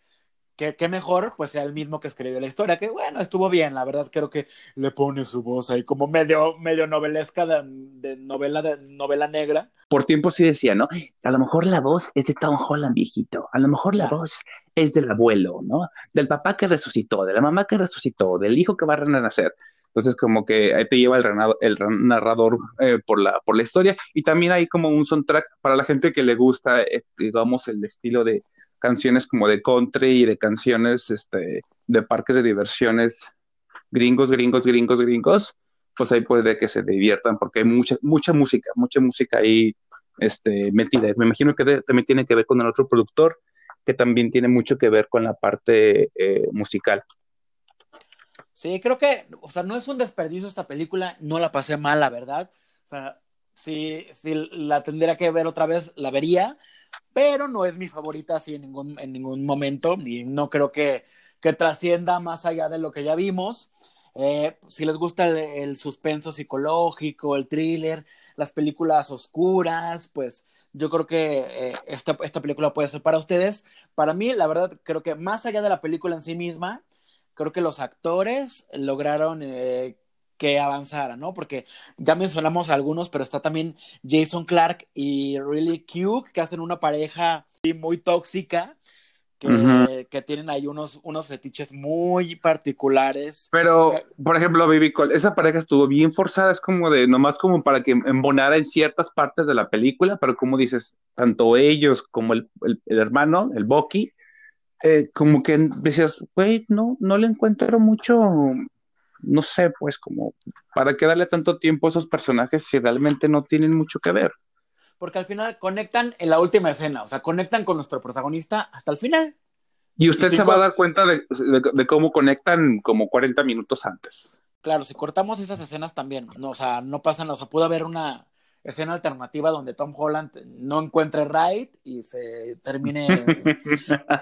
que, que mejor, pues sea el mismo que escribió la historia, que bueno, estuvo bien, la verdad creo que le pone su voz ahí como medio, medio novelesca de, de novela, de novela negra. Por tiempo sí decía, ¿no? A lo mejor la voz es de Tom Holland viejito. A lo mejor la Claro. voz es del abuelo, ¿no? Del papá que resucitó, de la mamá que resucitó, del hijo que va a renacer. Entonces, como que ahí te lleva el, rena- el narrador eh, por, la, por la historia. Y también hay como un soundtrack para la gente que le gusta, eh, digamos, el estilo de canciones como de country y de canciones este, de parques de diversiones gringos, gringos, gringos, gringos. Pues ahí puede que se diviertan porque hay mucha, mucha música, mucha música ahí este, metida. Me imagino que también tiene que ver con el otro productor que también tiene mucho que ver con la parte eh, musical. Sí, creo que, o sea, no es un desperdicio esta película, no la pasé mal, la verdad. O sea, si, si la tendría que ver otra vez, la vería, pero no es mi favorita así en ningún, en ningún momento y no creo que, que trascienda más allá de lo que ya vimos. Eh, si les gusta el, el suspenso psicológico, el thriller, las películas oscuras, pues yo creo que eh, esta, esta película puede ser para ustedes. Para mí, la verdad, creo que más allá de la película en sí misma, creo que los actores lograron eh, que avanzara, ¿no? Porque ya mencionamos algunos, pero está también Jason Clark y Really Cute, que hacen una pareja muy tóxica, que, tienen ahí unos, unos fetiches muy particulares. Pero, por ejemplo, Baby Cole, esa pareja estuvo bien forzada, es como de, nomás como para que embonara en ciertas partes de la película, pero como dices, tanto ellos como el, el- el hermano, el Bucky, eh, como que decías, güey, no, no le encuentro mucho, no sé, pues como, ¿para qué darle tanto tiempo a esos personajes si realmente no tienen mucho que ver? Porque al final conectan en la última escena, o sea, conectan con nuestro protagonista hasta el final. Y usted Y si se va a dar cuenta de, de- de cómo conectan como 40 minutos antes. Claro, si cortamos esas escenas también, no, o sea, no pasan, o sea, pudo haber una escena alternativa donde Tom Holland no encuentre Right y se termine.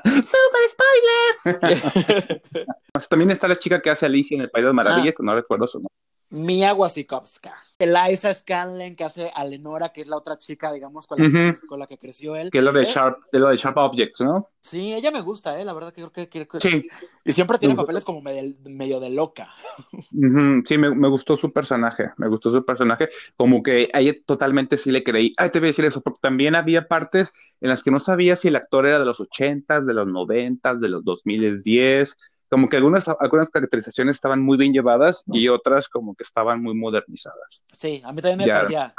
¡Super spoiler! También está la chica que hace Alicia en el País de las Maravillas, que no recuerdo su nombre. Mia Wasikowska. Eliza Scanlon, que hace a Lenora, que es la otra chica, digamos, con la, Ujú. con la que creció él. Que es lo de Eh, Sharp, es lo de Sharp Objects, ¿no? Sí, ella me gusta, ¿eh? La verdad que creo que... que- Sí, Y siempre tiene Me papeles como medio, medio de loca. sí, me, me gustó su personaje, me gustó su personaje, como que a ella totalmente sí le creí. Ay, te voy a decir eso, porque también había partes en las que no sabía si el actor era de los ochentas, de los noventas, de los 2010, como que algunas, algunas caracterizaciones estaban muy bien llevadas y otras como que estaban muy modernizadas. Sí, a mí también me Ya.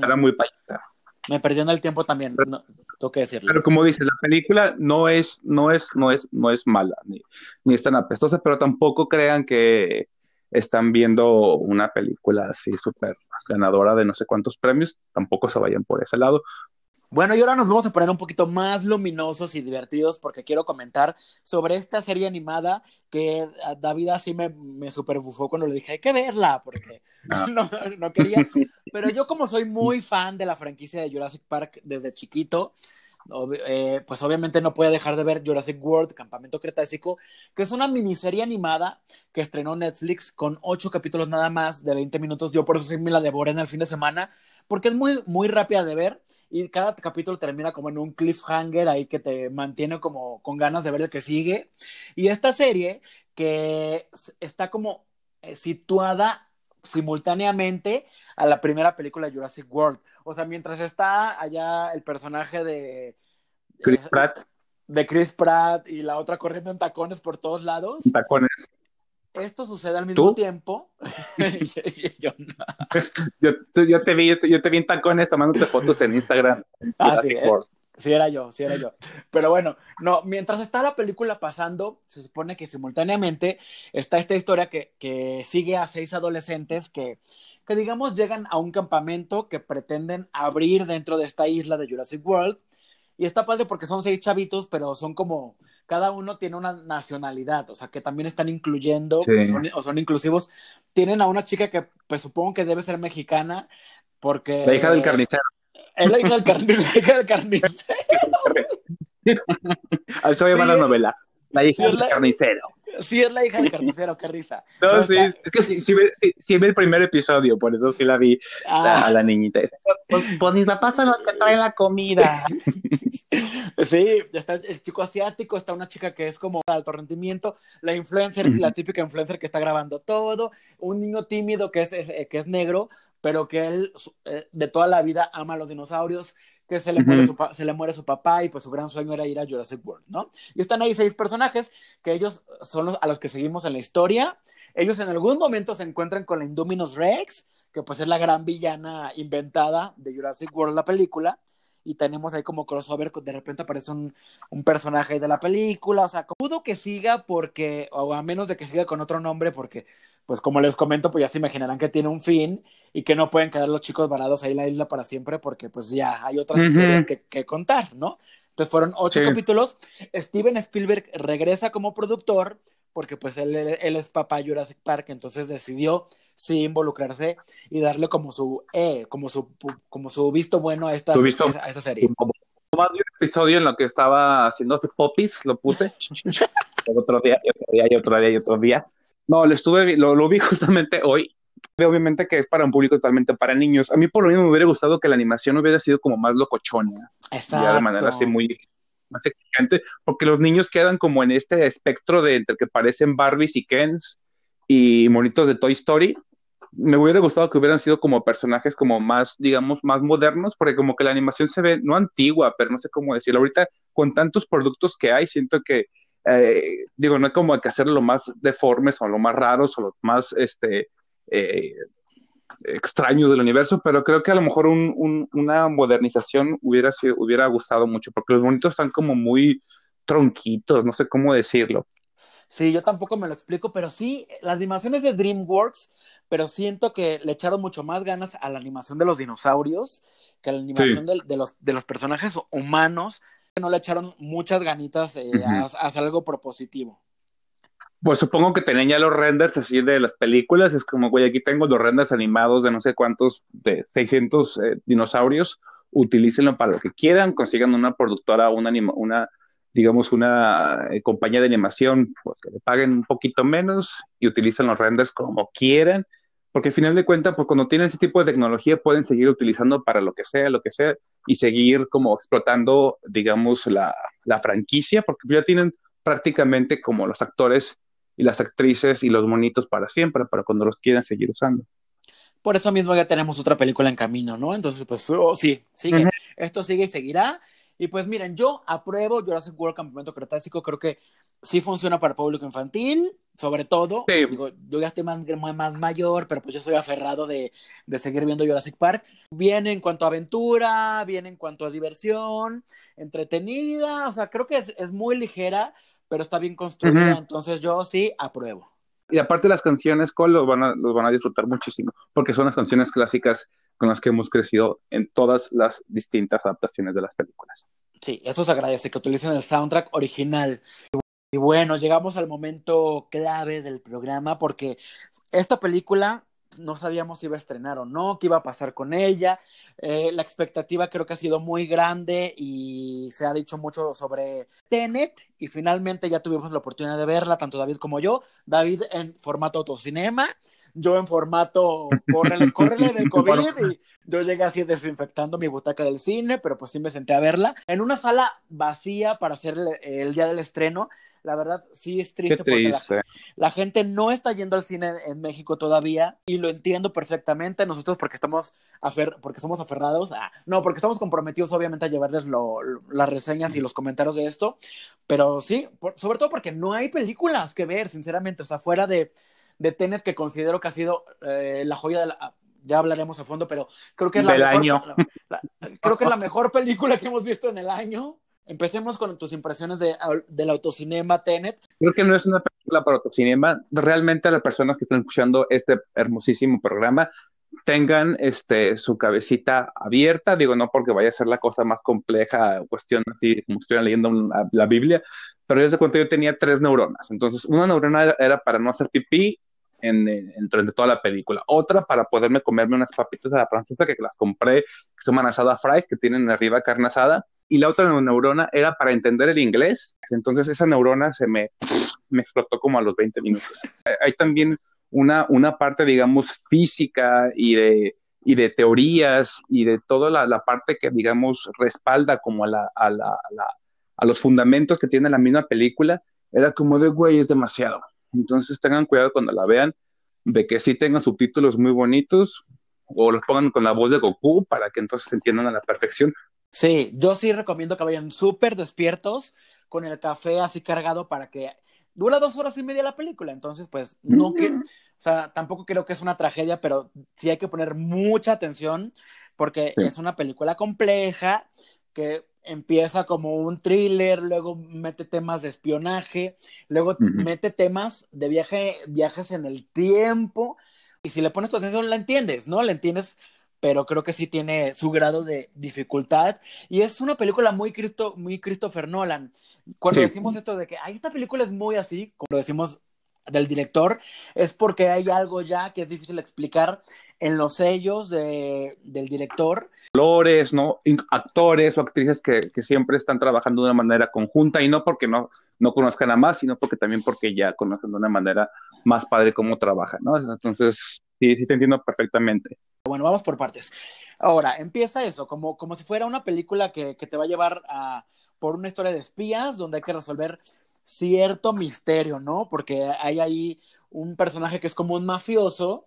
Era muy payasa. Me perdió en el tiempo también, no, tengo que decirlo. Pero como dices, la película no es, no es, no es, no es mala, ni, ni es tan apestosa, pero tampoco crean que están viendo una película así súper ganadora de no sé cuántos premios, tampoco se vayan por ese lado. Bueno, y ahora nos vamos a poner un poquito más luminosos y divertidos porque quiero comentar sobre esta serie animada que a David así me, me super bufó cuando le dije, hay que verla, porque Ah. no, no quería. Pero yo como soy muy fan de la franquicia de Jurassic Park desde chiquito, ob- eh, pues obviamente no puede dejar de ver Jurassic World, Campamento Cretácico, que es una miniserie animada que estrenó Netflix con ocho capítulos nada más de 20 minutos. Yo por eso sí me la devoré en el fin de semana, porque es muy, muy rápida de ver y cada capítulo termina como en un cliffhanger ahí que te mantiene como con ganas de ver el que sigue. Y esta serie que está como eh, situada simultáneamente a la primera película de Jurassic World. O sea, mientras está allá el personaje de Chris Pratt, de Chris Pratt y la otra corriendo en tacones por todos lados, tacones. Esto sucede al mismo ¿Tú? tiempo. Yo no. Yo, tú- yo te vi, yo te, yo te vi en tacones tomándote fotos en Instagram. Ah, sí, ¿eh? Sí, era yo, sí, era yo. Pero bueno, no, mientras está la película pasando, se supone que simultáneamente está esta historia que, que sigue a seis adolescentes que, que, digamos, llegan a un campamento que pretenden abrir dentro de esta isla de Jurassic World. Y está padre porque son seis chavitos, pero son como, cada uno tiene una nacionalidad, o sea, que también están incluyendo, Sí. o, son, o son inclusivos. Tienen a una chica que, pues supongo que debe ser mexicana, porque... La hija del carnicero. Es la hija del carnicero. la hija del carnicero. Así se va a llamar la novela. La hija Sí, del la- carnicero. Sí, es la hija del carnicero, qué risa. No, No, sí, está- es que sí, sí, ve- sí- sí vi el primer episodio, por eso sí la vi Ah, a la niñita. Pues, pues mis papás son los que traen la comida. sí, está el chico asiático, está una chica que es como de alto rendimiento, la influencer, Ujú. la típica influencer que está grabando todo, un niño tímido que es, eh, que es negro, pero que él eh, de toda la vida ama a los dinosaurios, que se le, muere su pa- se le muere su papá y pues su gran sueño era ir a Jurassic World, ¿no? Y están ahí seis personajes que ellos son los, a los que seguimos en la historia. Ellos en algún momento se encuentran con la Indominus Rex, que pues es la gran villana inventada de Jurassic World, la película. Y tenemos ahí como crossover, de repente aparece un, un personaje de la película. O sea, dudo que siga porque, o a menos de que siga con otro nombre, porque, pues como les comento, pues ya se imaginarán que tiene un fin y que no pueden quedar los chicos varados ahí en la isla para siempre, porque pues ya hay otras Ujú. historias que, que contar, ¿no? Entonces fueron ocho Sí. capítulos. Steven Spielberg regresa como productor, porque pues él, él es papá de Jurassic Park, entonces decidió sí involucrarse y darle como su eh, como su como su visto bueno a esta, visto- a esta serie. Más de un episodio en lo que estaba haciéndose popis, lo puse. Otro día, y otro día, y otro día, y otro día. No, lo estuve, lo, lo vi justamente hoy obviamente que es para un público totalmente para niños. A mí por lo mismo me hubiera gustado que la animación hubiera sido como más locochona. Exacto. Ya de manera así muy más exigente, porque los niños quedan como en este espectro de entre que parecen Barbies y Kens y monitos de Toy Story. Me hubiera gustado que hubieran sido como personajes como más, digamos, más modernos, porque como que la animación se ve, no antigua, pero no sé cómo decirlo. Ahorita, con tantos productos que hay, siento que, eh, digo, no hay como que hacerlo lo más deformes o lo más raros o lo más, este, eh, extraños del universo, pero creo que a lo mejor un, un, una modernización hubiera, sido, hubiera gustado mucho, porque los bonitos están como muy tronquitos, no sé cómo decirlo. Sí, yo tampoco me lo explico, pero sí, la animación es de DreamWorks, pero siento que le echaron mucho más ganas a la animación de los dinosaurios que a la animación sí. de, de, los, de los personajes humanos, no le echaron muchas ganitas eh, uh -huh. a, a hacer algo propositivo. Pues supongo que tenían ya los renders así de las películas. Es como, güey, aquí tengo los renders animados de no sé cuántos, de 600 eh, dinosaurios. Utilícenlo para lo que quieran. Consigan una productora, una, anima, una digamos, una eh, compañía de animación, pues que le paguen un poquito menos y utilicen los renders como quieran. Porque al final de cuentas, pues cuando tienen ese tipo de tecnología pueden seguir utilizando para lo que sea, lo que sea, y seguir como explotando, digamos, la, la franquicia, porque ya tienen prácticamente como los actores y las actrices y los monitos para siempre, para cuando los quieran seguir usando. Por eso mismo ya tenemos otra película en camino, ¿no? Entonces, pues oh, sí, sigue. Uh -huh. Esto sigue y seguirá. Y pues miren, yo apruebo Jurassic World Campamento Cretácico, creo que sí funciona para público infantil, sobre todo. Sí. Digo, yo ya estoy más, más, mayor, pero pues yo soy aferrado de, de, seguir viendo Jurassic Park. Viene en cuanto a aventura, viene en cuanto a diversión, entretenida, o sea, creo que es, es muy ligera, pero está bien construida, uh -huh. entonces yo sí apruebo. Y aparte las canciones, Cole, los van, a, los van a disfrutar muchísimo, porque son las canciones clásicas con las que hemos crecido en todas las distintas adaptaciones de las películas. Sí, eso se agradece, que utilicen el soundtrack original. Y bueno, llegamos al momento clave del programa, porque esta película no sabíamos si iba a estrenar o no, qué iba a pasar con ella. Eh, la expectativa creo que ha sido muy grande y se ha dicho mucho sobre Tenet y finalmente ya tuvimos la oportunidad de verla, tanto David como yo. David en formato autocinema, yo en formato córrele, córrele del COVID y yo llegué así desinfectando mi butaca del cine, pero pues sí me senté a verla. En una sala vacía para hacer el, el día del estreno, la verdad sí es triste, triste. porque la, la, gente no está yendo al cine en México todavía y lo entiendo perfectamente nosotros porque estamos afer porque somos aferrados a, no porque estamos comprometidos obviamente a llevarles lo, lo, las reseñas y los comentarios de esto pero sí por, sobre todo porque no hay películas que ver sinceramente o sea fuera de de Tenet que considero que ha sido eh, la joya de la ya hablaremos a fondo, pero creo que es la Del mejor, año. La, la, creo que es la mejor película que hemos visto en el año. Empecemos con tus impresiones de, del autocinema Tenet. Creo que no es una película para autocinema. Realmente las personas que están escuchando este hermosísimo programa tengan este, su cabecita abierta, digo, no porque vaya a ser la cosa más compleja, cuestión así como estuvieran leyendo la, la Biblia, pero desde cuando yo tenía tres neuronas, entonces una neurona era, era para no hacer pipí en, en, toda la película. Otra para poderme comerme unas papitas a la francesa que las compré, que llaman asada fries, que tienen arriba carne asada. Y la otra neurona era para entender el inglés. Entonces esa neurona se me, me explotó como a los 20 minutos. Hay también una, una parte, digamos, física y de, y de teorías y de toda la, la parte que, digamos, respalda como a, la, a, los fundamentos que tiene la misma película. Era como de, güey, es demasiado entonces tengan cuidado cuando la vean, de que sí tengan subtítulos muy bonitos o los pongan con la voz de Goku para que entonces entiendan a la perfección. Sí, yo sí recomiendo que vayan súper despiertos con el café así cargado para que dura dos horas y media la película, entonces pues no que, o sea, tampoco creo que es una tragedia, pero sí hay que poner mucha atención porque sí. es una película compleja que empieza como un thriller, luego mete temas de espionaje, luego uh -huh. mete temas de viaje, viajes en el tiempo, y si le pones tu atención la entiendes, ¿no? La entiendes, pero creo que sí tiene su grado de dificultad, y es una película muy, Cristo, muy Christopher Nolan. Cuando sí. decimos esto de que, ay, esta película es muy así, como decimos del director, es porque hay algo ya que es difícil explicar en los sellos de, del director. Colores, ¿no? Actores o actrices que, que, siempre están trabajando de una manera conjunta y no porque no, no conozcan a más, sino porque también porque ya conocen de una manera más padre cómo trabajan, ¿no? Entonces, sí, sí te entiendo perfectamente. Bueno, vamos por partes. Ahora, empieza eso, como, como si fuera una película que, que te va a llevar a, por una historia de espías donde hay que resolver cierto misterio, ¿no? Porque hay ahí un personaje que es como un mafioso,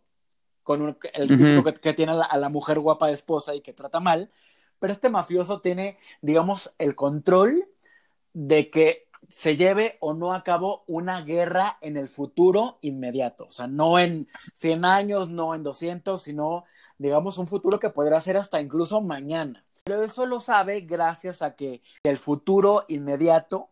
con un- el que, que tiene a la, a la mujer guapa de esposa y que trata mal, pero este mafioso tiene, digamos, el control de que se lleve o no a cabo una guerra en el futuro inmediato, o sea, no en 100 años, no en 200, sino, digamos, un futuro que podrá ser hasta incluso mañana. Pero eso lo sabe gracias a que el futuro inmediato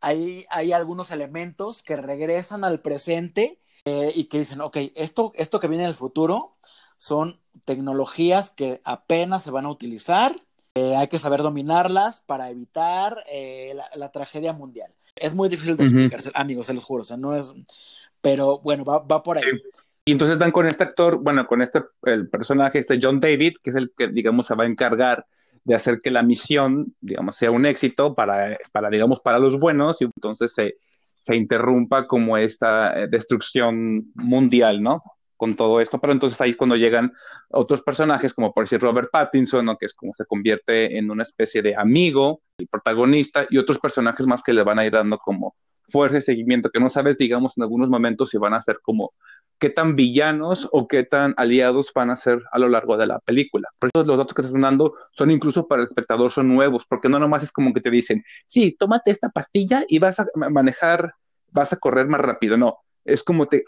hay, hay algunos elementos que regresan al presente eh, y que dicen, ok, esto, esto que viene del futuro son tecnologías que apenas se van a utilizar, eh, hay que saber dominarlas para evitar eh, la, la tragedia mundial. Es muy difícil de explicarse, amigos, se los juro, o sea, no es... Pero bueno, va, va por ahí. Y entonces dan con este actor, bueno, con este, el personaje, este John David, que es el que, digamos, se va a encargar de hacer que la misión, digamos, sea un éxito para, para digamos, para los buenos, y entonces se, se interrumpa como esta eh, destrucción mundial, ¿no? Con todo esto, pero entonces ahí es cuando llegan otros personajes, como por decir Robert Pattinson. Que es como se convierte en una especie de amigo, el protagonista, y otros personajes más que le van a ir dando como fuerza y seguimiento, que no sabes, digamos, en algunos momentos si van a ser como qué tan villanos o qué tan aliados van a ser a lo largo de la película. Por eso los datos que te están dando son incluso para el espectador, son nuevos, porque no nomás es como que te dicen, sí, tómate esta pastilla y vas a ma- manejar, vas a correr más rápido. No, es como te,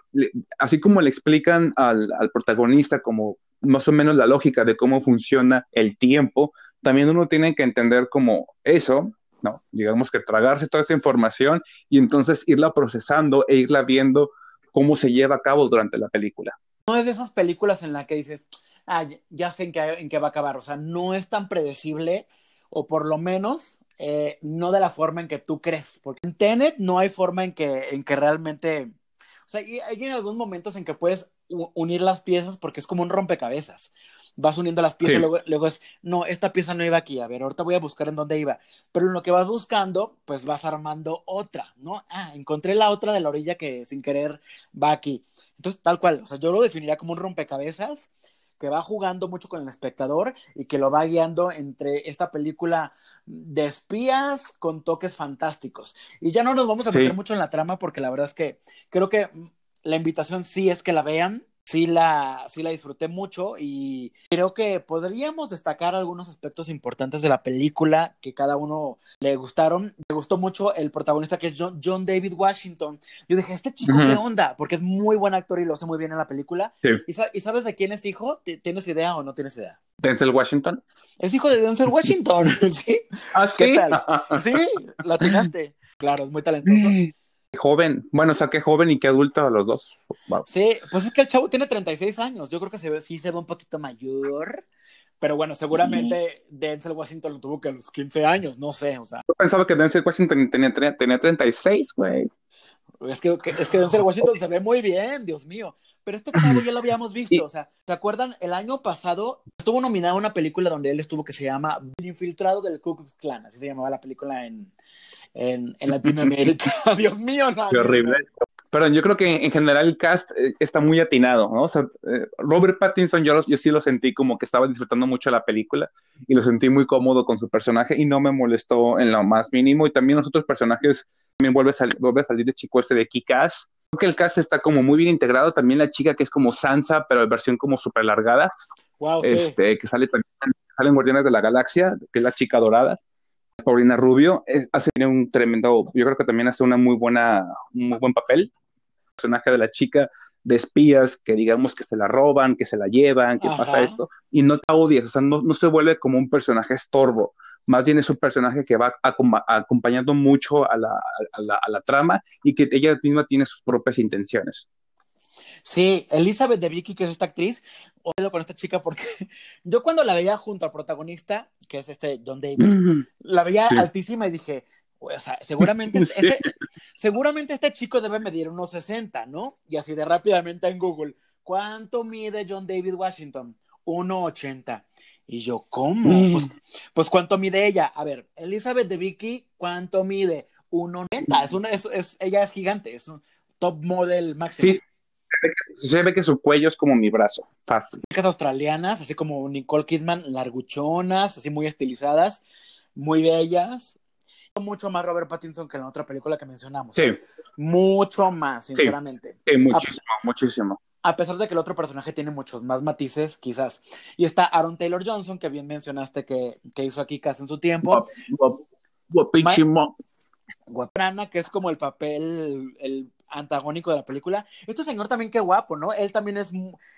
así como le explican al, al protagonista como más o menos la lógica de cómo funciona el tiempo, también uno tiene que entender como eso, no, digamos que tragarse toda esa información y entonces irla procesando e irla viendo cómo se lleva a cabo durante la película. No es de esas películas en las que dices, ah, ya- ya sé en qué, en qué va a acabar. O sea, no es tan predecible, o por lo menos eh, no de la forma en que tú crees. Porque en Tenet no hay forma en que, en que realmente. O sea, y hay en algunos momentos en que puedes unir las piezas porque es como un rompecabezas. Vas uniendo las piezas Sí. y luego, luego es, no, esta pieza no iba aquí, a ver, ahorita voy a buscar en dónde iba. Pero en lo que vas buscando, pues vas armando otra, ¿no? Ah, encontré la otra de la orilla que sin querer va aquí. Entonces, tal cual, o sea, yo lo definiría como un rompecabezas que va jugando mucho con el espectador y que lo va guiando entre esta película de espías con toques fantásticos. Y ya no nos vamos a meter Sí. mucho en la trama porque la verdad es que creo que la invitación sí es que la vean. Sí la, sí la disfruté mucho y creo que podríamos destacar algunos aspectos importantes de la película que cada uno le gustaron. Me gustó mucho el protagonista que es John, John David Washington. Yo dije, este chico, Ujú. ¿qué onda? Porque es muy buen actor y lo hace muy bien en la película. Sí. ¿Y, sa- y sabes de quién es hijo? ¿T- ¿Tienes idea o no tienes idea? Denzel Washington. Es hijo de Denzel Washington, ¿sí? Ah, ¿Qué tal? Sí, la. Claro, es muy talentoso. Joven, bueno, o sea, qué joven y qué adulto a los dos. Wow. Sí, pues es que el chavo tiene 36 años. Yo creo que se ve, sí se ve un poquito mayor. Pero bueno, seguramente Denzel Washington lo tuvo que a los 15 años, no sé, o sea, Yo pensaba que Denzel Washington tenía, tenía, tenía 36, güey. es que, es que Denzel Washington se ve muy bien, Dios mío. Pero este chavo ya lo habíamos visto, Y- o sea, ¿se acuerdan? El año pasado estuvo nominado a una película donde él estuvo que se llama El infiltrado del Ku Klux Klan, así se llamaba la película en, en, en Latinoamérica. Dios mío, no. Qué horrible. Pero yo creo que en general el cast eh, está muy atinado, ¿no? O sea, eh, Robert Pattinson, yo, yo sí lo sentí como que estaba disfrutando mucho la película y lo sentí muy cómodo con su personaje y no me molestó en lo más mínimo. Y también los otros personajes, también vuelve a, sal- vuelve a salir el chico este de Kick-Ass. Creo que el cast está como muy bien integrado. También la chica que es como Sansa, pero en versión como súper largada, Wow, sí. este, que sale también sale en Guardianes de la Galaxia, que es la chica dorada. Paulina Rubio eh, hace un tremendo, yo creo que también hace una muy buena, un muy buen papel. El personaje de la chica de espías que digamos que se la roban, que se la llevan, que Ajá. pasa esto, y no te odias, o sea, no, no se vuelve como un personaje estorbo, más bien es un personaje que va acom- acompañando mucho a la, a la- a la trama y que ella misma tiene sus propias intenciones. Sí, Elizabeth de Vicky, que es esta actriz, oído con esta chica porque yo cuando la veía junto al protagonista, que es este John David, la veía Sí. altísima y dije, o sea, seguramente Sí. este, seguramente este chico debe medir unos 60, ¿no? Y así de rápidamente en Google, ¿cuánto mide John David Washington? 1,80. Y yo, ¿cómo? Mm. Pues, pues, ¿cuánto mide ella? A ver, Elizabeth de Vicky, ¿cuánto mide? 1,90. Es una, es, es- ella es gigante, es un top model máximo. Sí. Se ve que su cuello es como mi brazo, fácil. Chicas australianas, así como Nicole Kidman, larguchonas, así muy estilizadas, muy bellas. Mucho más Robert Pattinson que en la otra película que mencionamos. Sí. Mucho más, sinceramente. Sí, muchísimo, a, muchísimo. A pesar de que el otro personaje tiene muchos más matices, quizás. Y está Aaron Taylor Johnson, que bien mencionaste que, que hizo aquí casi en su tiempo. Guapísimo. Guaprana, que es como el papel, el antagónico de la película. Este señor también qué guapo, ¿no? Él también es,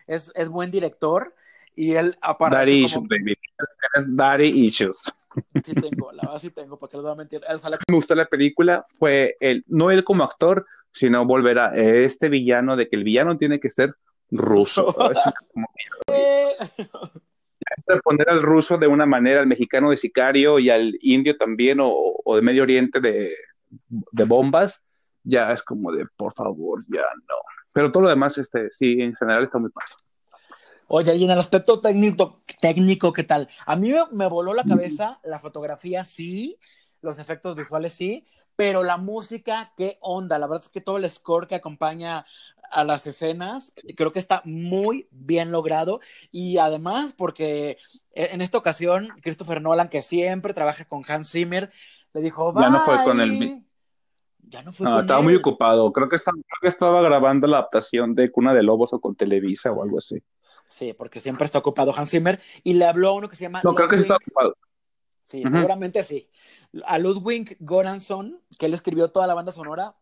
es, es buen director y él aparte Daddy issues, baby. daddy issues. Sí tengo, la verdad sí tengo, porque lo voy a mentir. O sea, la... Me gustó la película, fue él, no él como actor, sino volver a este villano de que el villano tiene que ser ruso. como... poner al ruso de una manera, al mexicano de sicario y al indio también, o, o de Medio Oriente de, de bombas, ya es como de, por favor, ya no. Pero todo lo demás, este, sí, en general está muy padre. Oye, y en el aspecto técnico, técnico, ¿qué tal? A mí me, voló la cabeza, la fotografía sí, los efectos visuales sí, pero la música, qué onda. La verdad es que todo el score que acompaña a las escenas, creo que está muy bien logrado. Y además, porque en esta ocasión, Christopher Nolan, que siempre trabaja con Hans Zimmer, le dijo, ya no fue con el ya no fue no, estaba muy ocupado. Creo que, estaba, creo que estaba grabando la adaptación de Cuna de Lobos o con Televisa o algo así. Sí, porque siempre está ocupado Hans Zimmer. Y le habló a uno que se llama. No, creo que sí está ocupado. Sí, seguramente sí. A Ludwig Goranson, que él escribió toda la banda sonora,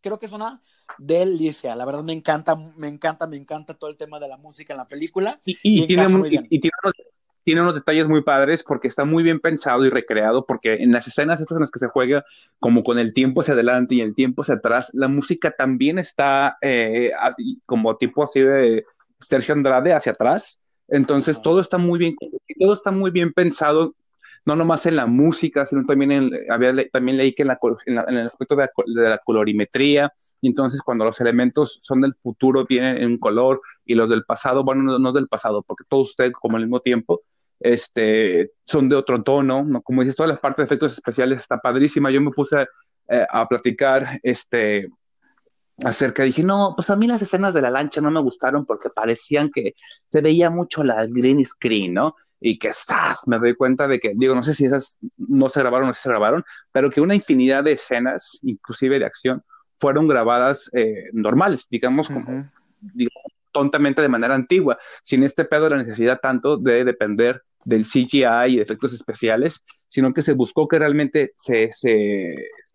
creo que es una delicia. La verdad me encanta, me encanta, me encanta todo el tema de la música en la película. Y, y, tiene, y, y tiene, unos, tiene, unos, detalles muy padres porque está muy bien pensado y recreado, porque en las escenas estas en las que se juega como con el tiempo hacia adelante y el tiempo hacia atrás, la música también está eh, como tipo así de Sergio Andrade hacia atrás. Entonces, todo está muy bien, todo está muy bien pensado, no nomás en la música, sino también en, había, también leí que en, la, en, el aspecto de la, de la, colorimetría, entonces cuando los elementos son del futuro vienen en un color, y los del pasado, bueno, no, no del pasado, porque todos ustedes como al mismo tiempo, este, son de otro tono, ¿no? Como dices, todas las partes de efectos especiales está padrísima. Yo me puse eh, a platicar, este, acerca, dije, no, pues a mí las escenas de la lancha no me gustaron porque parecían que se veía mucho la green screen, ¿no? Y que ¡zas! me doy cuenta de que, digo, no sé si esas no se grabaron o no se grabaron, pero que una infinidad de escenas, inclusive de acción, fueron grabadas eh, normales, digamos, como, digamos, tontamente de manera antigua, sin este pedo de la necesidad tanto de depender del CGI y de efectos especiales, sino que se buscó que realmente se,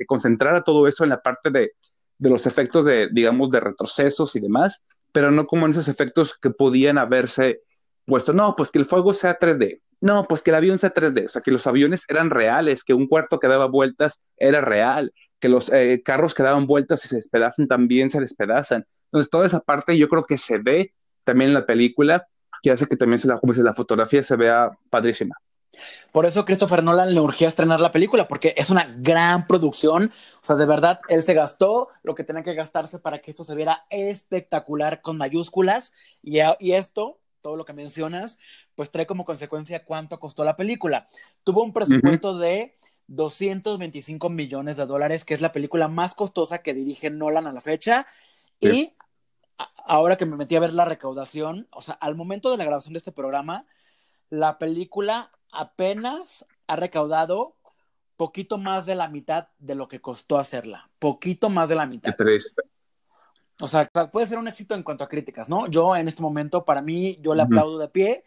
concentrara todo eso en la parte de, de los efectos de, digamos, de retrocesos y demás, pero no como en esos efectos que podían haberse puesto, no, pues que el fuego sea 3D, no, pues que el avión sea 3D, o sea, que los aviones eran reales, que un cuarto que daba vueltas era real, que los eh, carros que daban vueltas y se despedazan también se despedazan. Entonces, toda esa parte yo creo que se ve también en la película, que hace que también se la, fotografía se vea padrísima. Por eso Christopher Nolan le urgía estrenar la película, porque es una gran producción. O sea, de verdad, él se gastó lo que tenía que gastarse para que esto se viera espectacular con mayúsculas. Y, y esto, todo lo que mencionas, pues trae como consecuencia cuánto costó la película. Tuvo un presupuesto uh -huh. de 225 millones de dólares, que es la película más costosa que dirige Nolan a la fecha. Sí. Y ahora que me metí a ver la recaudación, o sea, al momento de la grabación de este programa, la película apenas ha recaudado poquito más de la mitad de lo que costó hacerla. Poquito más de la mitad. Qué triste. O sea, puede ser un éxito en cuanto a críticas, ¿no? Yo en este momento, para mí, yo le aplaudo uh -huh. de pie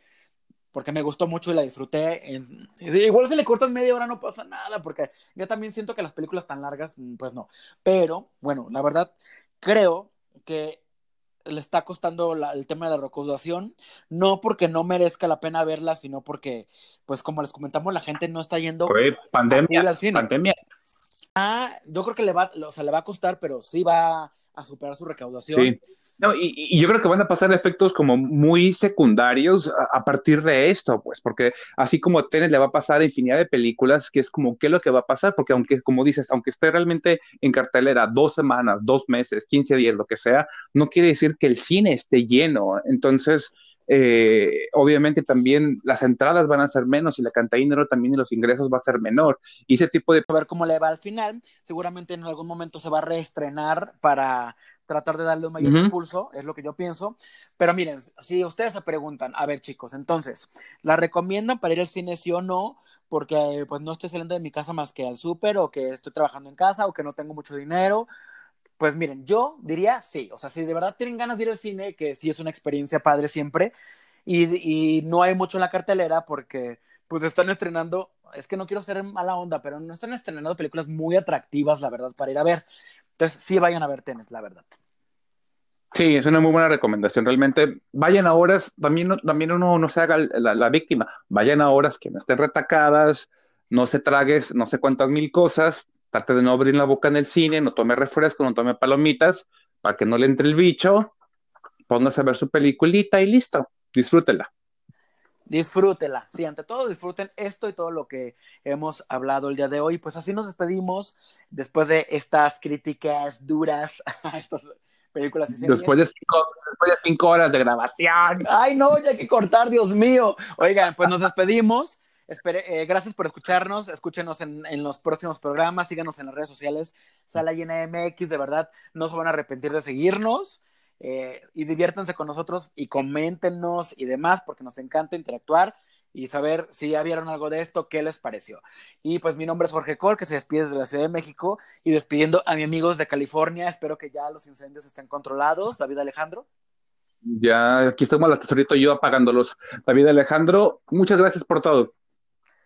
porque me gustó mucho y la disfruté. En... Igual si le cortas media hora no pasa nada, porque yo también siento que las películas tan largas, pues no. Pero, bueno, la verdad, creo que le está costando la, el tema de la recaudación, no porque no merezca la pena verla, sino porque, pues como les comentamos, la gente no está yendo Oye, pandemia, al cine. pandemia. Ah, yo creo que le va, o sea, le va a costar, pero sí va a superar su recaudación. Sí. No, y, yo creo que van a pasar efectos como muy secundarios a, a, partir de esto, pues, porque así como Tenet le va a pasar a infinidad de películas, que es como, ¿qué es lo que va a pasar? Porque aunque, como dices, aunque esté realmente en cartelera dos semanas, dos meses, 15 días, lo que sea, no quiere decir que el cine esté lleno. Entonces, eh, obviamente también las entradas van a ser menos y la cantidad de dinero también y los ingresos va a ser menor. Y ese tipo de... A ver cómo le va al final. Seguramente en algún momento se va a reestrenar para tratar de darle un mayor impulso, es lo que yo pienso. Pero miren, si ustedes se preguntan, a ver chicos, entonces, ¿la recomiendan para ir al cine sí o no? Porque pues no estoy saliendo de mi casa más que al súper o que estoy trabajando en casa o que no tengo mucho dinero. Pues miren, yo diría sí, o sea, si de verdad tienen ganas de ir al cine, que sí es una experiencia padre siempre, y, y no hay mucho en la cartelera porque pues están estrenando, es que no quiero ser mala onda, pero no están estrenando películas muy atractivas, la verdad, para ir a ver. Entonces, sí vayan a ver Tenet, la verdad. Sí, es una muy buena recomendación. Realmente, vayan a horas, también, no- también uno no se haga la, la víctima, vayan a horas que no estén retacadas, no se tragues no sé cuántas mil cosas, trate de no abrir la boca en el cine, no tome refresco, no tome palomitas, para que no le entre el bicho, póngase a ver su peliculita y listo, disfrútela. Disfrútela, sí, ante todo disfruten esto y todo lo que hemos hablado el día de hoy. Pues así nos despedimos después de estas críticas duras a estas películas y. Después de cinco, después de cinco horas de grabación. Ay, no, ya hay que cortar, Dios mío. Oigan, pues nos despedimos. Eh, gracias por escucharnos. Escúchenos en, en, los próximos programas. Síganos en las redes sociales. Sala Llena MX, de verdad, no se van a arrepentir de seguirnos. Eh, y diviértanse con nosotros y coméntenos y demás, porque nos encanta interactuar y saber si ya vieron algo de esto, qué les pareció. Y pues mi nombre es Jorge Cor, que se despide desde la Ciudad de México y despidiendo a mis amigos de California. Espero que ya los incendios estén controlados. David Alejandro. Ya aquí estamos la tesorito yo apagándolos. David Alejandro, muchas gracias por todo.